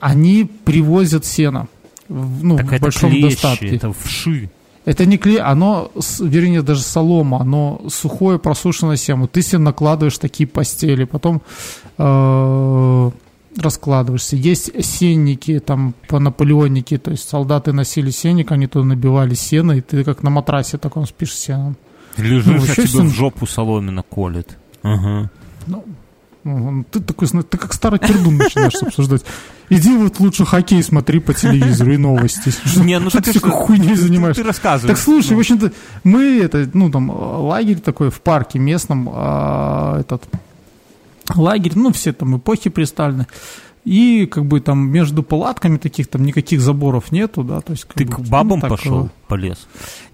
Они привозят сено ну, так в большом клещи, достатке. Это вши. Это не клей, оно, вернее, даже солома, оно сухое, просушенное сено. Ты себе накладываешь такие постели, потом э, раскладываешься. Есть сенники, там, по наполеонники, то есть солдаты носили сенник, они туда набивали сено, и ты как на матрасе таком спишь сеном. Лежишь, ну, а тебе в жопу соломина колет. Ага. Ну, Ну, Ты такой, ты как старый пердун начинаешь обсуждать. Иди вот лучше хоккей смотри по телевизору и новости. Не, ну что ты такой хуйней занимаешься? Ты рассказывай. Так слушай, Ну. в общем-то, мы это, ну там лагерь такой в парке местном, а, этот лагерь, ну все там эпохи представлены. И как бы там между палатками таких там никаких заборов нету, да, то есть Ты бы, к ну, бабам так, пошел, э, полез.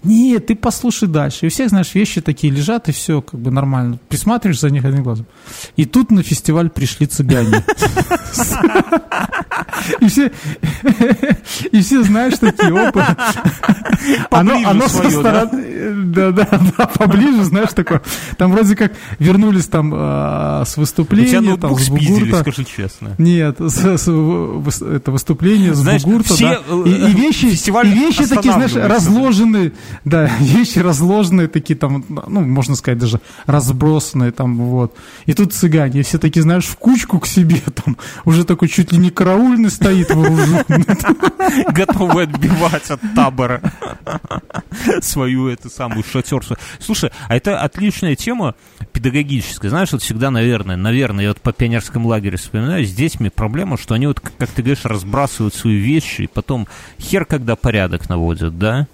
нет, ты послушай дальше. И у всех, знаешь, вещи такие лежат, и все как бы нормально. Присматриваешь за них одним глазом. И тут на фестиваль пришли цыгане. И все, и все, знаешь, такие опы. Оно, оно со стороны, да, да, да, поближе, знаешь, такое. Там вроде как вернулись там а, с тебя выступления, там, ноутбук с спиздили, скажи честно. Нет, это выступление с бугурта, э, И, и вещи такие, знаешь, разложенные, да, вещи разложенные такие там, ну, можно сказать, даже разбросанные там, вот. И тут цыгане, все такие, знаешь, в кучку к себе там, уже такой чуть ли не караульный стоит вооруженный. готовы отбивать от табора свою эту самую шатерство. Слушай, а это отличная тема педагогическая. Знаешь, вот всегда, наверное, наверное, я вот по пионерскому лагерю вспоминаю, с детьми проблема, что они вот, как ты говоришь, разбрасывают свои вещи, и потом хер когда порядок наводят, да?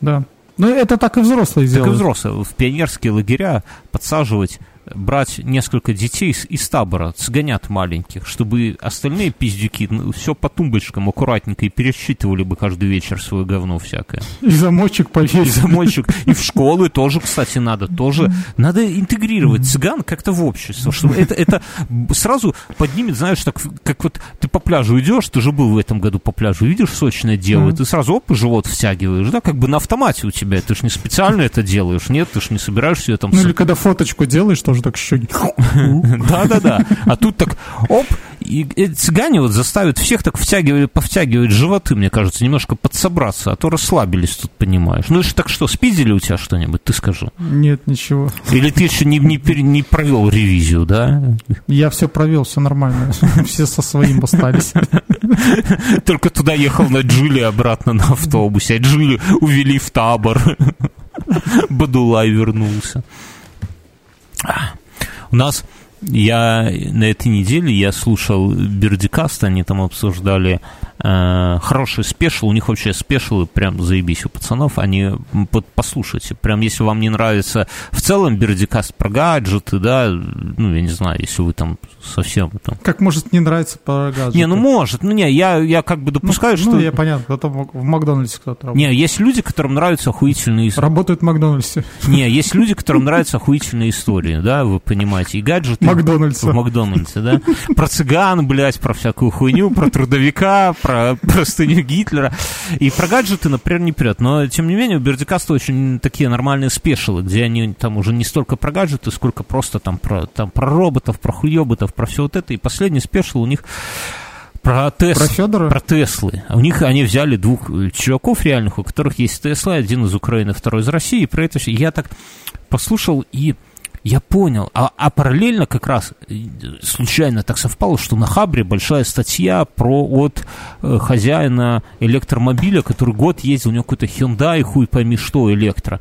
Да. Ну, это так и взрослые Так и делают. взрослые. В пионерские лагеря подсаживать брать несколько детей из, из табора, сгонят маленьких, чтобы остальные пиздюки все по тумбочкам аккуратненько и пересчитывали бы каждый вечер свое говно всякое. И замочек И повесить. замочек. И в школы тоже, кстати, надо. Тоже надо интегрировать цыган как-то в общество. Чтобы это, это сразу поднимет, знаешь, так, как вот ты по пляжу идешь, ты же был в этом году по пляжу, видишь сочное дело, и ты сразу оп, и живот втягиваешь, да, как бы на автомате у тебя. Ты ж не специально это делаешь, нет, ты ж не собираешься там... Ну, или когда фоточку делаешь, тоже так щеки. Да-да-да. А тут так, оп, и э, цыгане вот заставят всех так втягивать, повтягивать животы, мне кажется, немножко подсобраться, а то расслабились тут, понимаешь. Ну, и так что, спиздили у тебя что-нибудь, ты скажи? Нет, ничего. Или ты еще не, не, не провел ревизию, да? Я все провел, все нормально. Все со своим остались. Только туда ехал на Джили обратно на автобусе, а Джили увели в табор. Бадулай вернулся. У нас я на этой неделе я слушал Бердикаст, они там обсуждали хороший спешл, у них вообще спешлы прям заебись у пацанов, они под- послушайте, прям если вам не нравится в целом Бердикаст про гаджеты, да, ну я не знаю, если вы там совсем там Как может не нравится по гаджету? не, ну может, ну не, я, я как бы Ну, допускаю, что... Ну, я понятно, кто-то в Макдональдсе кто-то работает. Не, есть люди, которым нравятся охуительные истории. Работает в Макдональдсе. Не, есть люди, которым нравятся охуительные истории, да, вы понимаете, и гаджеты... Макдональдса. В Макдональдсе, да? Про цыган, блядь, про всякую хуйню, про трудовика, про простыню Гитлера. И про гаджеты, например, не прет. Но, тем не менее, у Бердикаста очень такие нормальные спешилы, где они там уже не столько про гаджеты, сколько просто там про, там, про роботов, про хуёботов, про все вот это. И последний спешил у них про Тес. Про Федора? Про Теслы. А У них они взяли двух э, чуваков реальных, у которых есть Тесла, один из Украины, второй из России. И про это я так послушал и я понял. А, а параллельно как раз э, случайно так совпало, что на Хабре большая статья про от э, хозяина электромобиля, который год ездил, у него какой-то Hyundai, хуй пойми что, электро.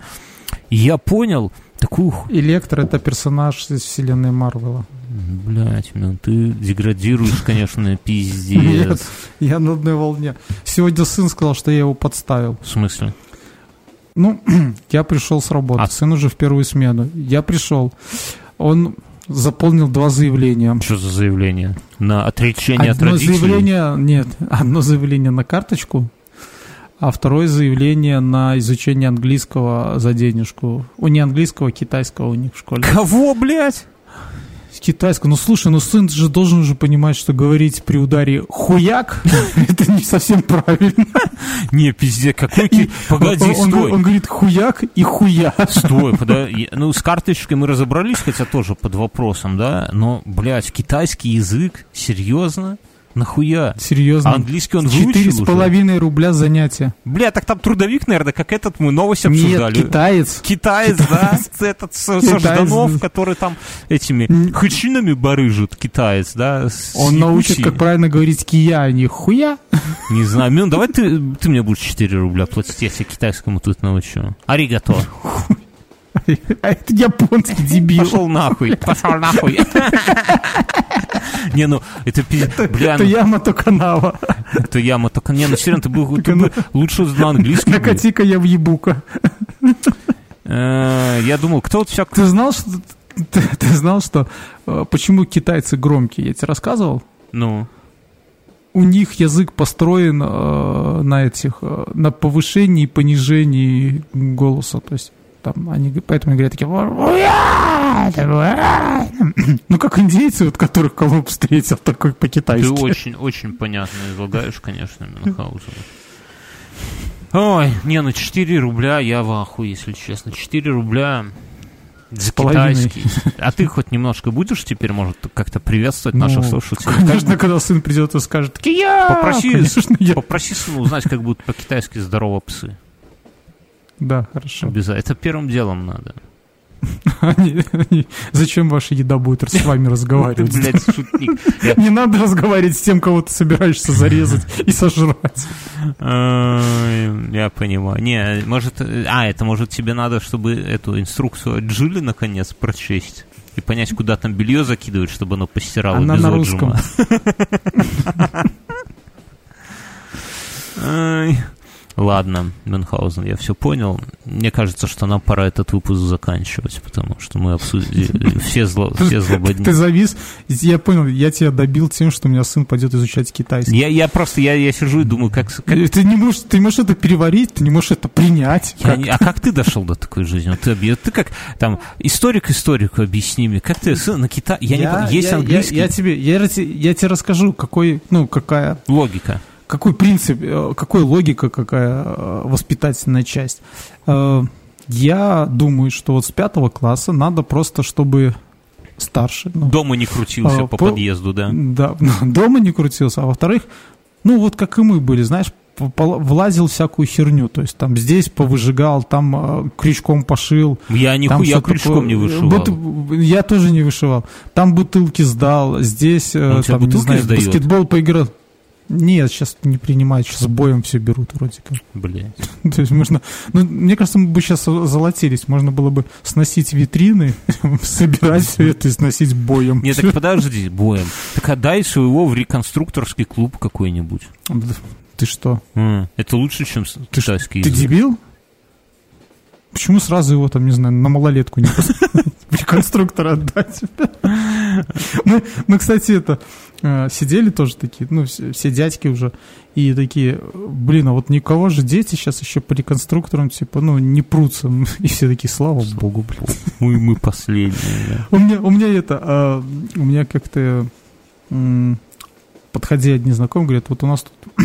И я понял такую... Электро — это персонаж из вселенной Марвела. Блять, ну ты деградируешь, конечно, Нет, пиздец. я на одной волне. Сегодня сын сказал, что я его подставил. В смысле? Ну, я пришел с работы, А. сын уже в первую смену. Я пришел. Он заполнил два заявления. Что за заявление? На отречение от Одно родителей? заявление, нет, одно заявление на карточку, а второе заявление на изучение английского за денежку. У не английского, а китайского у них в школе. Кого, блядь? Китайского. Ну слушай, ну сын же должен уже понимать, что говорить при ударе хуяк это не совсем правильно. Не, пиздец, какой. Погоди, стой. он говорит хуяк и хуя. Стой, подожди. Ну, с карточкой мы разобрались, хотя тоже под вопросом, да? Но, блядь, китайский язык? Серьезно? Нахуя? Серьезно. А английский он Четыре выучил с уже? половиной рубля занятия. Бля, так там трудовик, наверное, как этот мы новость Нет, обсуждали. китаец. Китаец, да, этот со, со Китаец, Жданов, да. который там этими хычинами барыжит, китаец, да, с Он научит, как правильно говорить кия, а не хуя. Не знаю, Мин, давай ты, ты мне будешь 4 рубля платить, тебя китайскому тут научу. Аригато. А это японский дебил. Пошел нахуй, пошел нахуй. Не, ну, это, бля, Это ну, Ямато Канава. это яма только... Не, ну, серьезно, ты бы, лучше знал английский. Накати-ка я в ебука. Э, Я думал, кто вот всяк... Ты знал, что... Ты, ты знал, что... э, Почему китайцы громкие? Я тебе рассказывал? Ну, У них язык построен э, на этих... э, на повышении и понижении голоса. То есть там они поэтому они говорят такие... Ну, как индейцы, вот которых Колумб встретил, такой ты по-китайски. очень, очень понятно излагаешь, конечно, Мюнхгаузена. Ой, не, ну 4 рубля, я в ахуе, если честно. 4 рубля за китайский. А ты хоть немножко будешь теперь, может, как-то приветствовать Ну, наших слушателей? Конечно, когда сын придет и скажет, я, Попроси, конечно, я. попроси сына узнать, как будут по-китайски здорово псы. Да, хорошо. Обязательно. Это первым делом надо. Они- они- Зачем ваша еда будет с вами Ты, разговаривать? блядь, шутник. Не надо разговаривать с тем, кого ты собираешься зарезать и сожрать. Ай, Я понимаю. Не, может... А, это может тебе надо, чтобы эту инструкцию от Джилли наконец прочесть. И понять, куда там белье закидывать, чтобы оно постирало Она без на отжима. Ай. Ладно, Мюнхгаузен, я все понял. Мне кажется, что нам пора этот выпуск заканчивать, потому что мы обсудили все, зло, все злободни. Ты завис. Я понял, я тебя добил тем, что у меня сын пойдет изучать китайский. Я, я просто, я, я сижу и думаю, как... как- Ты не можешь, ты не можешь это переварить, ты не можешь это принять. Я Как? не- а как ты дошел до такой жизни? Вот ты, ты как там историк историку объясни мне, как ты сын на Китай? Я, не понимаю, есть я- английский Я, я тебе, я, я тебе расскажу, какой, ну, какая, логика. Какой принцип, э, какой логика, какая э, воспитательная часть. Э, Я думаю, что вот с пятого класса надо просто, чтобы старше, ну, Дома не крутился А, по, по- подъезду, да? Да, дома не крутился, а во-вторых, ну вот как и мы были, знаешь, влазил всякую херню, то есть там здесь повыжигал, там э, крючком пошил. Я всё крючком такое. не вышивал. Вот, я тоже не вышивал. Там бутылки сдал, здесь э, там, не знаю, сдает? баскетбол поиграл. Нет, сейчас не принимают, сейчас боем все берут вроде как. Блядь. То есть можно, ну, мне кажется, мы бы сейчас золотились, можно было бы сносить витрины, собирать все это и сносить боем. Не, так подожди, боем. Так отдай своего в реконструкторский клуб какой-нибудь. Ты что? Это лучше, чем Ты, китайский ты дебил? Почему сразу его там, не знаю, на малолетку не реконструктора отдать? Мы, кстати, это сидели тоже такие, ну, все, все дядьки уже, и такие, блин, а вот никого же дети сейчас еще по реконструкторам, типа, ну, не прутся. И все такие, слава богу, блин. Мы, мы последние, да. У меня, у меня это, а, у меня как-то м, подходи одни знакомые, говорят, вот у нас тут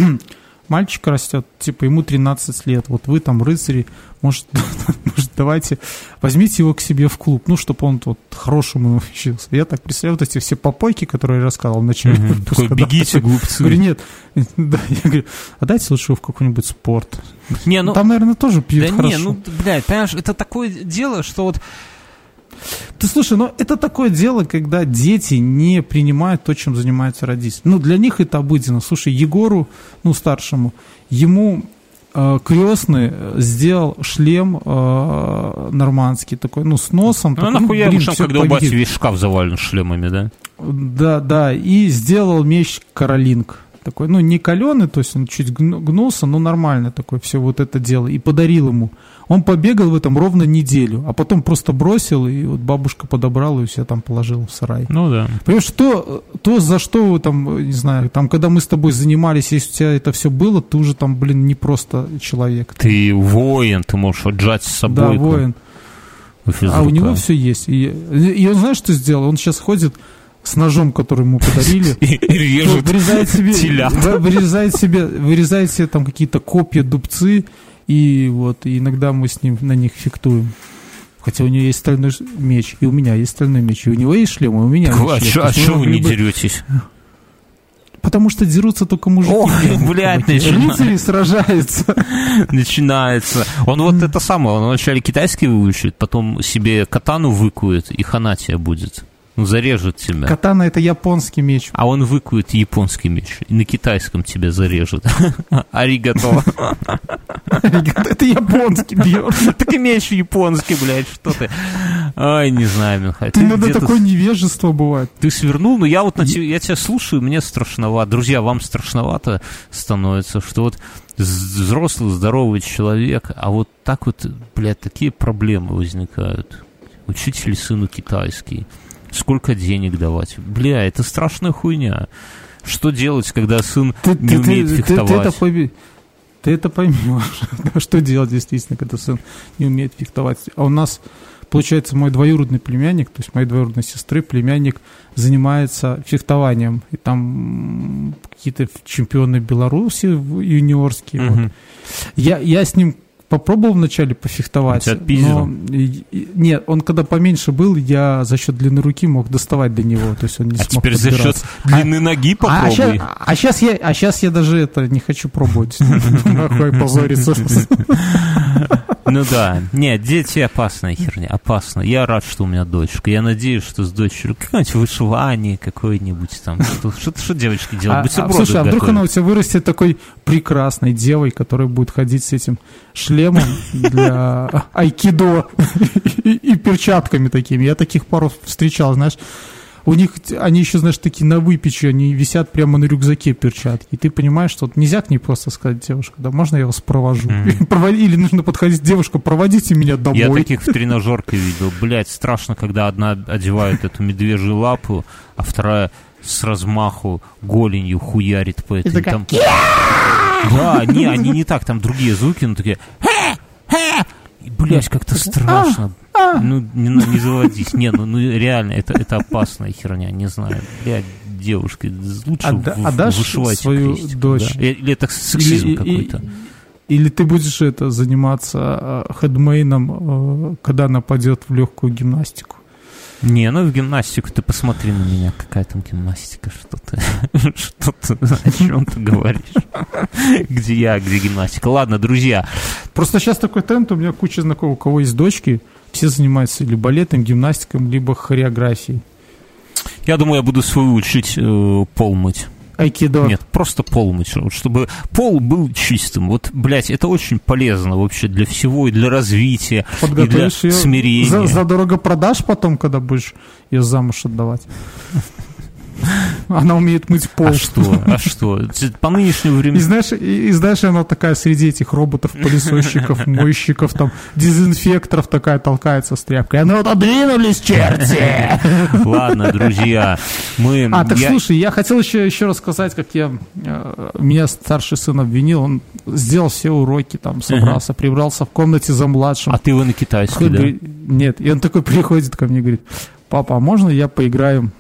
мальчик растет, типа ему 13 лет, вот вы там рыцари, может, может давайте возьмите его к себе в клуб, ну, чтобы он вот хорошему научился. Я так представляю, вот эти все попойки, которые я рассказывал в начале Мгм. выпуска, Такой, да, бегите, такой, глупцы. Говорю, нет, да, я говорю, а дайте лучше его в какой-нибудь спорт. Не, ну, Там, наверное, тоже пьют да хорошо. не, ну, блядь, понимаешь, это такое дело, что вот Ты слушай, но это такое дело, когда дети не принимают то, чем занимаются родители. Ну, для них это обыденно. Слушай, Егору, ну, старшему, ему э, крестный э, сделал шлем э, нормандский такой, ну, с носом. Ну, такой, нахуя блин, ему, когда у победит. весь шкаф завален шлемами, да? Да, да, и сделал меч Каролинг. Такой, ну, не каленый, то есть он чуть гну- гнулся, но нормально такое все вот это дело. И подарил ему. Он побегал в этом ровно неделю, а потом просто бросил, и вот бабушка подобрала и все там положила в сарай. Ну да. Понимаешь, то, то, за что вы там, не знаю, там, когда мы с тобой занимались, если у тебя это все было, ты уже там, блин, не просто человек. Ты воин, ты можешь отжать с да, собой. воин. А у него все есть. И, и он, знаешь, что сделал? Он сейчас ходит с ножом, который ему подарили. И режет. вырезает себе, телят. вы- вырезает себе, вырезает себе там какие-то копья, дубцы, и вот и иногда мы с ним на них фехтуем. Хотя у него есть стальной меч, и у меня есть стальной меч, и у него есть шлем, и у меня А есть шлем. а есть мы что вы не бы- деретесь? Потому что дерутся только мужики. Блин. блядь, Рыцари начинается. сражаются. Начинается. Он вот это самое, он вначале китайский выучит, потом себе катану выкует, и хана тебе будет. Зарежет тебя. Катана это японский меч. А он выкует японский меч. И на китайском тебя зарежет. Аригато. Это японский бьет. Так и меч японский, блядь, что ты. Ай, не знаю, Михаил. Ты иногда такое невежество бывает. Ты свернул, но я вот на тебя, я тебя слушаю, мне страшновато. Друзья, вам страшновато становится, что вот взрослый, здоровый человек, а вот так вот, блядь, такие проблемы возникают. Учитель сыну китайский сколько денег давать. Бля, это страшная хуйня. Что делать, когда сын ты, не ты, умеет ты, фехтовать? Ты, ты, это пойми, ты это поймешь. что делать, действительно, когда сын не умеет фехтовать. А у нас, получается, мой двоюродный племянник, то есть моей двоюродной сестры, племянник занимается фехтованием. И там какие-то чемпионы Беларуси юниорские. Угу. Вот. Я, я с ним попробовал вначале пофехтовать. Он тебя но, Нет, он когда поменьше был, я за счет длины руки мог доставать до него, то есть он не а смог теперь за счет длины а, ноги попробуй. А, сейчас, а, сейчас я, а сейчас я даже это не хочу пробовать. Нахуй позориться. Ну да. Нет, дети опасная херня, опасно. Я рад, что у меня дочка. Я надеюсь, что с дочерью какое-нибудь вышивание какое-нибудь там. Что, что девочки делают? А, слушай, а вдруг она у тебя вырастет такой прекрасной девой, которая будет ходить с этим шлемом для айкидо и перчатками такими. Я таких пару встречал, знаешь. У них, они еще, знаешь, такие на выпечи, они висят прямо на рюкзаке перчатки. И ты понимаешь, что вот нельзя к ней просто сказать, девушка, да можно я вас провожу? Mm. Или нужно подходить, девушка, проводите меня домой. Я таких в тренажерке видел. Блять, страшно, когда одна одевает эту медвежью лапу, а вторая с размаху голенью хуярит по этой... Там... Да, не, они не так, там другие звуки, но такие... Блять, как-то страшно. А. Ну, не, не заводись. Не, ну, ну реально, это, это опасная херня, не знаю. Блядь, девушка, лучше а, в, а вышивать свою крестик, дочь? Да? Или это сексизм какой-то? Или ты будешь это заниматься э, хедмейном, э, когда она пойдет в легкую гимнастику? Не, ну в гимнастику ты посмотри на меня, какая там гимнастика, что ты, что ты, о чем ты говоришь? Где я, где гимнастика? Ладно, друзья. Просто сейчас такой тренд, у меня куча знакомых, у кого есть дочки, все занимаются или балетом, гимнастиком, либо хореографией. Я думаю, я буду свою учить э, пол мыть. Айкидо. Нет, просто пол мыть, чтобы пол был чистым. Вот, блядь, это очень полезно вообще для всего, и для развития, и для смирения. За, за дорого продашь потом, когда будешь ее замуж отдавать? Она умеет мыть пол. А что? А что? По нынешнему времени... И знаешь, и, и знаешь, она такая среди этих роботов, пылесосчиков, мойщиков, там, дезинфекторов такая толкается с тряпкой. А ну отодвинулись, черти! Ладно, друзья, мы... А, так я... слушай, я хотел еще, еще рассказать, как я... Э, меня старший сын обвинил, он сделал все уроки, там, собрался, прибрался в комнате за младшим. А ты его на китайский, да? Нет, и он такой приходит ко мне и говорит, папа, а можно я поиграю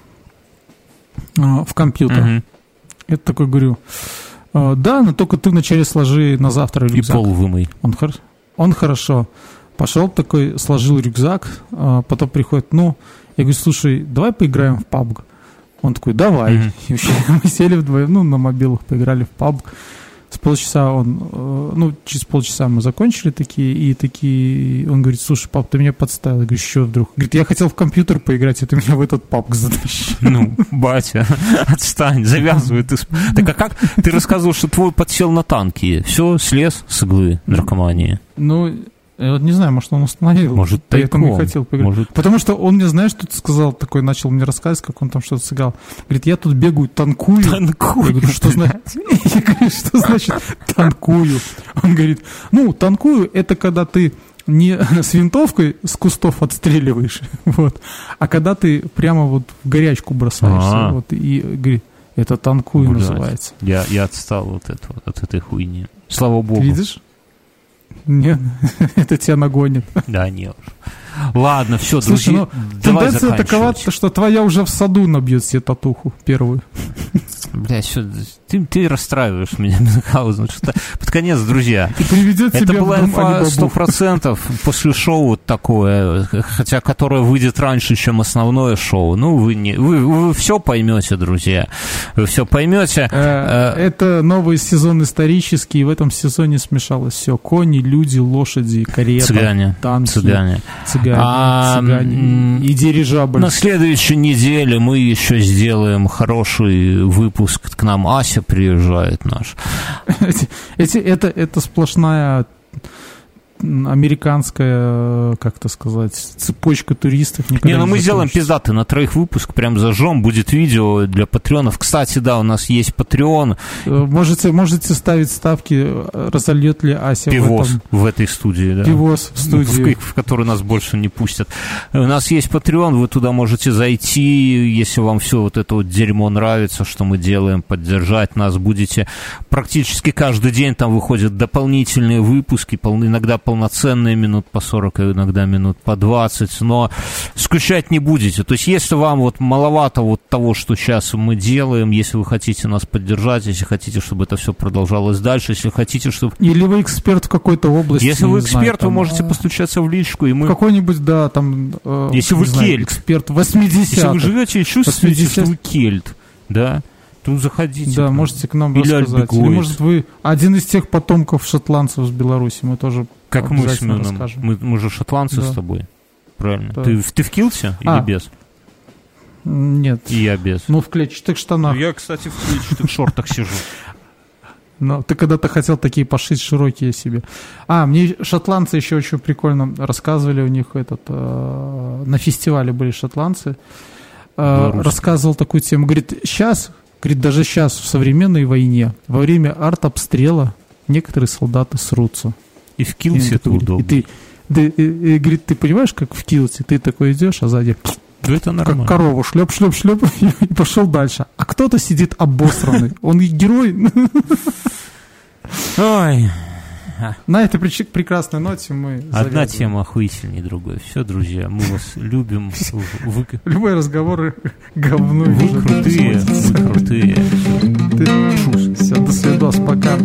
в компьютер. Угу. Я такой говорю, «А, да, но только ты вначале сложи на завтра рюкзак. И пол вымой. Он, он хорошо. Пошел такой, сложил рюкзак, а, потом приходит, ну, я говорю, слушай, давай поиграем в PUBG. Он такой, давай. Mm-hmm. И вообще мы сели вдвоем, ну, на мобилах поиграли в PUBG. С полчаса он, э, ну, через полчаса мы закончили такие, и такие, он говорит, слушай, пап, ты меня подставил. Я говорю, что вдруг? Говорит, я хотел в компьютер поиграть, а ты меня в этот папк затащил. Ну, батя, отстань, завязывай. Ты... Так а как? Ты рассказывал, что твой подсел на танки. Все, слез с иглы наркомании. Ну, я вот не знаю, может, он установил. Может, тайком. не хотел поиграть. Может... Потому что он мне, знаешь, тут сказал, такой начал мне рассказывать, как он там что-то сыграл. Говорит, я тут бегаю, танкую. Танкую. Я говорю, что значит? Я говорю, что значит танкую? Он говорит, ну, танкую, это когда ты не с винтовкой с кустов отстреливаешь, вот, а когда ты прямо вот в горячку бросаешься, А-а-а. вот, и говорит, это танкую Блядь. называется. Я, я отстал вот это, от этой хуйни. Слава богу. Ты видишь? Нет, это тебя нагонит. Да, нет. Ладно, все, Слушай, друзья, ну, тенденция такова, что твоя уже в саду набьет себе татуху первую. Бля, что, ты, ты расстраиваешь меня, Мюнхгаузен. Что под конец, друзья. И приведет Это была инфа сто процентов после шоу вот такое, хотя которое выйдет раньше, чем основное шоу. Ну, вы не, вы, вы все поймете, друзья. Вы все поймете. Э, Э, Это новый сезон исторический, и в этом сезоне смешалось все. Кони, люди, лошади, карета, Цыгане. танки, Цыгане. цыгане, А, цыгане и дирижабль. На следующей неделе мы еще сделаем хороший выпуск. К нам Ася приезжает наш. Эти- эти- это, это сплошная американская, как это сказать, цепочка туристов. никогда Не, ну мы сделаем закончится. пиздатый на троих выпуск, прям зажжем, будет видео для патреонов. Кстати, да, у нас есть патреон, Э, Можете, можете ставить ставки, э, разольет ли Ася пивоз в этом. в этой студии, да. Пивоз в Ну, студии. в, в которую нас больше не пустят. У нас есть Patreon, вы туда можете зайти, если вам все вот это вот дерьмо нравится, что мы делаем, поддержать нас будете. Практически каждый день там выходят дополнительные выпуски, иногда полноценные минут по 40, а иногда минут по 20, но скучать не будете. То есть, если вам вот маловато вот того, что сейчас мы делаем, если вы хотите нас поддержать, если хотите, чтобы это все продолжалось дальше, если хотите, чтобы Или вы эксперт в какой-то области. если вы не знаю, эксперт, вы там, можете э, постучаться в личку, и мы... Какой-нибудь, да, там... э, Если вы знаю, кельт. Эксперт 80 Если вы живете и чувствуете, 80. что вы кельт, да, то заходите. Да, к нам. можете к нам Или рассказать. Или, альбегоид. может, вы один из тех потомков шотландцев с Беларуси. Мы тоже Как мы с Мюном. расскажем. Мы, мы же шотландцы Да. с тобой. Правильно. Да. Ты, ты в килте или А. без? Нет. И я без. Ну, в клетчатых штанах. я, кстати, в клетчатых шортах сижу. Но ты когда-то хотел такие пошить широкие себе. А, мне шотландцы еще очень прикольно рассказывали. У них этот... э, на фестивале были шотландцы. Э, рассказывал такую тему. Говорит, сейчас, говорит, даже сейчас в современной войне, во время артобстрела некоторые солдаты срутся. И в килсе это удобно. И ты, да, и, и, говорит, ты понимаешь, как в килсе ты такой идешь, а сзади... Да это. Как корову шлеп, шлеп, шлеп и пошел дальше. А кто-то сидит обосранный. Он герой. Ой. На этой прекрасной ноте мы завязываем. Одна тема охуительнее другой. Все, друзья, мы вас любим. Вы... Любые разговоры говно. Вы крутые, вы крутые. Ты чушь. Все, до свидос, пока.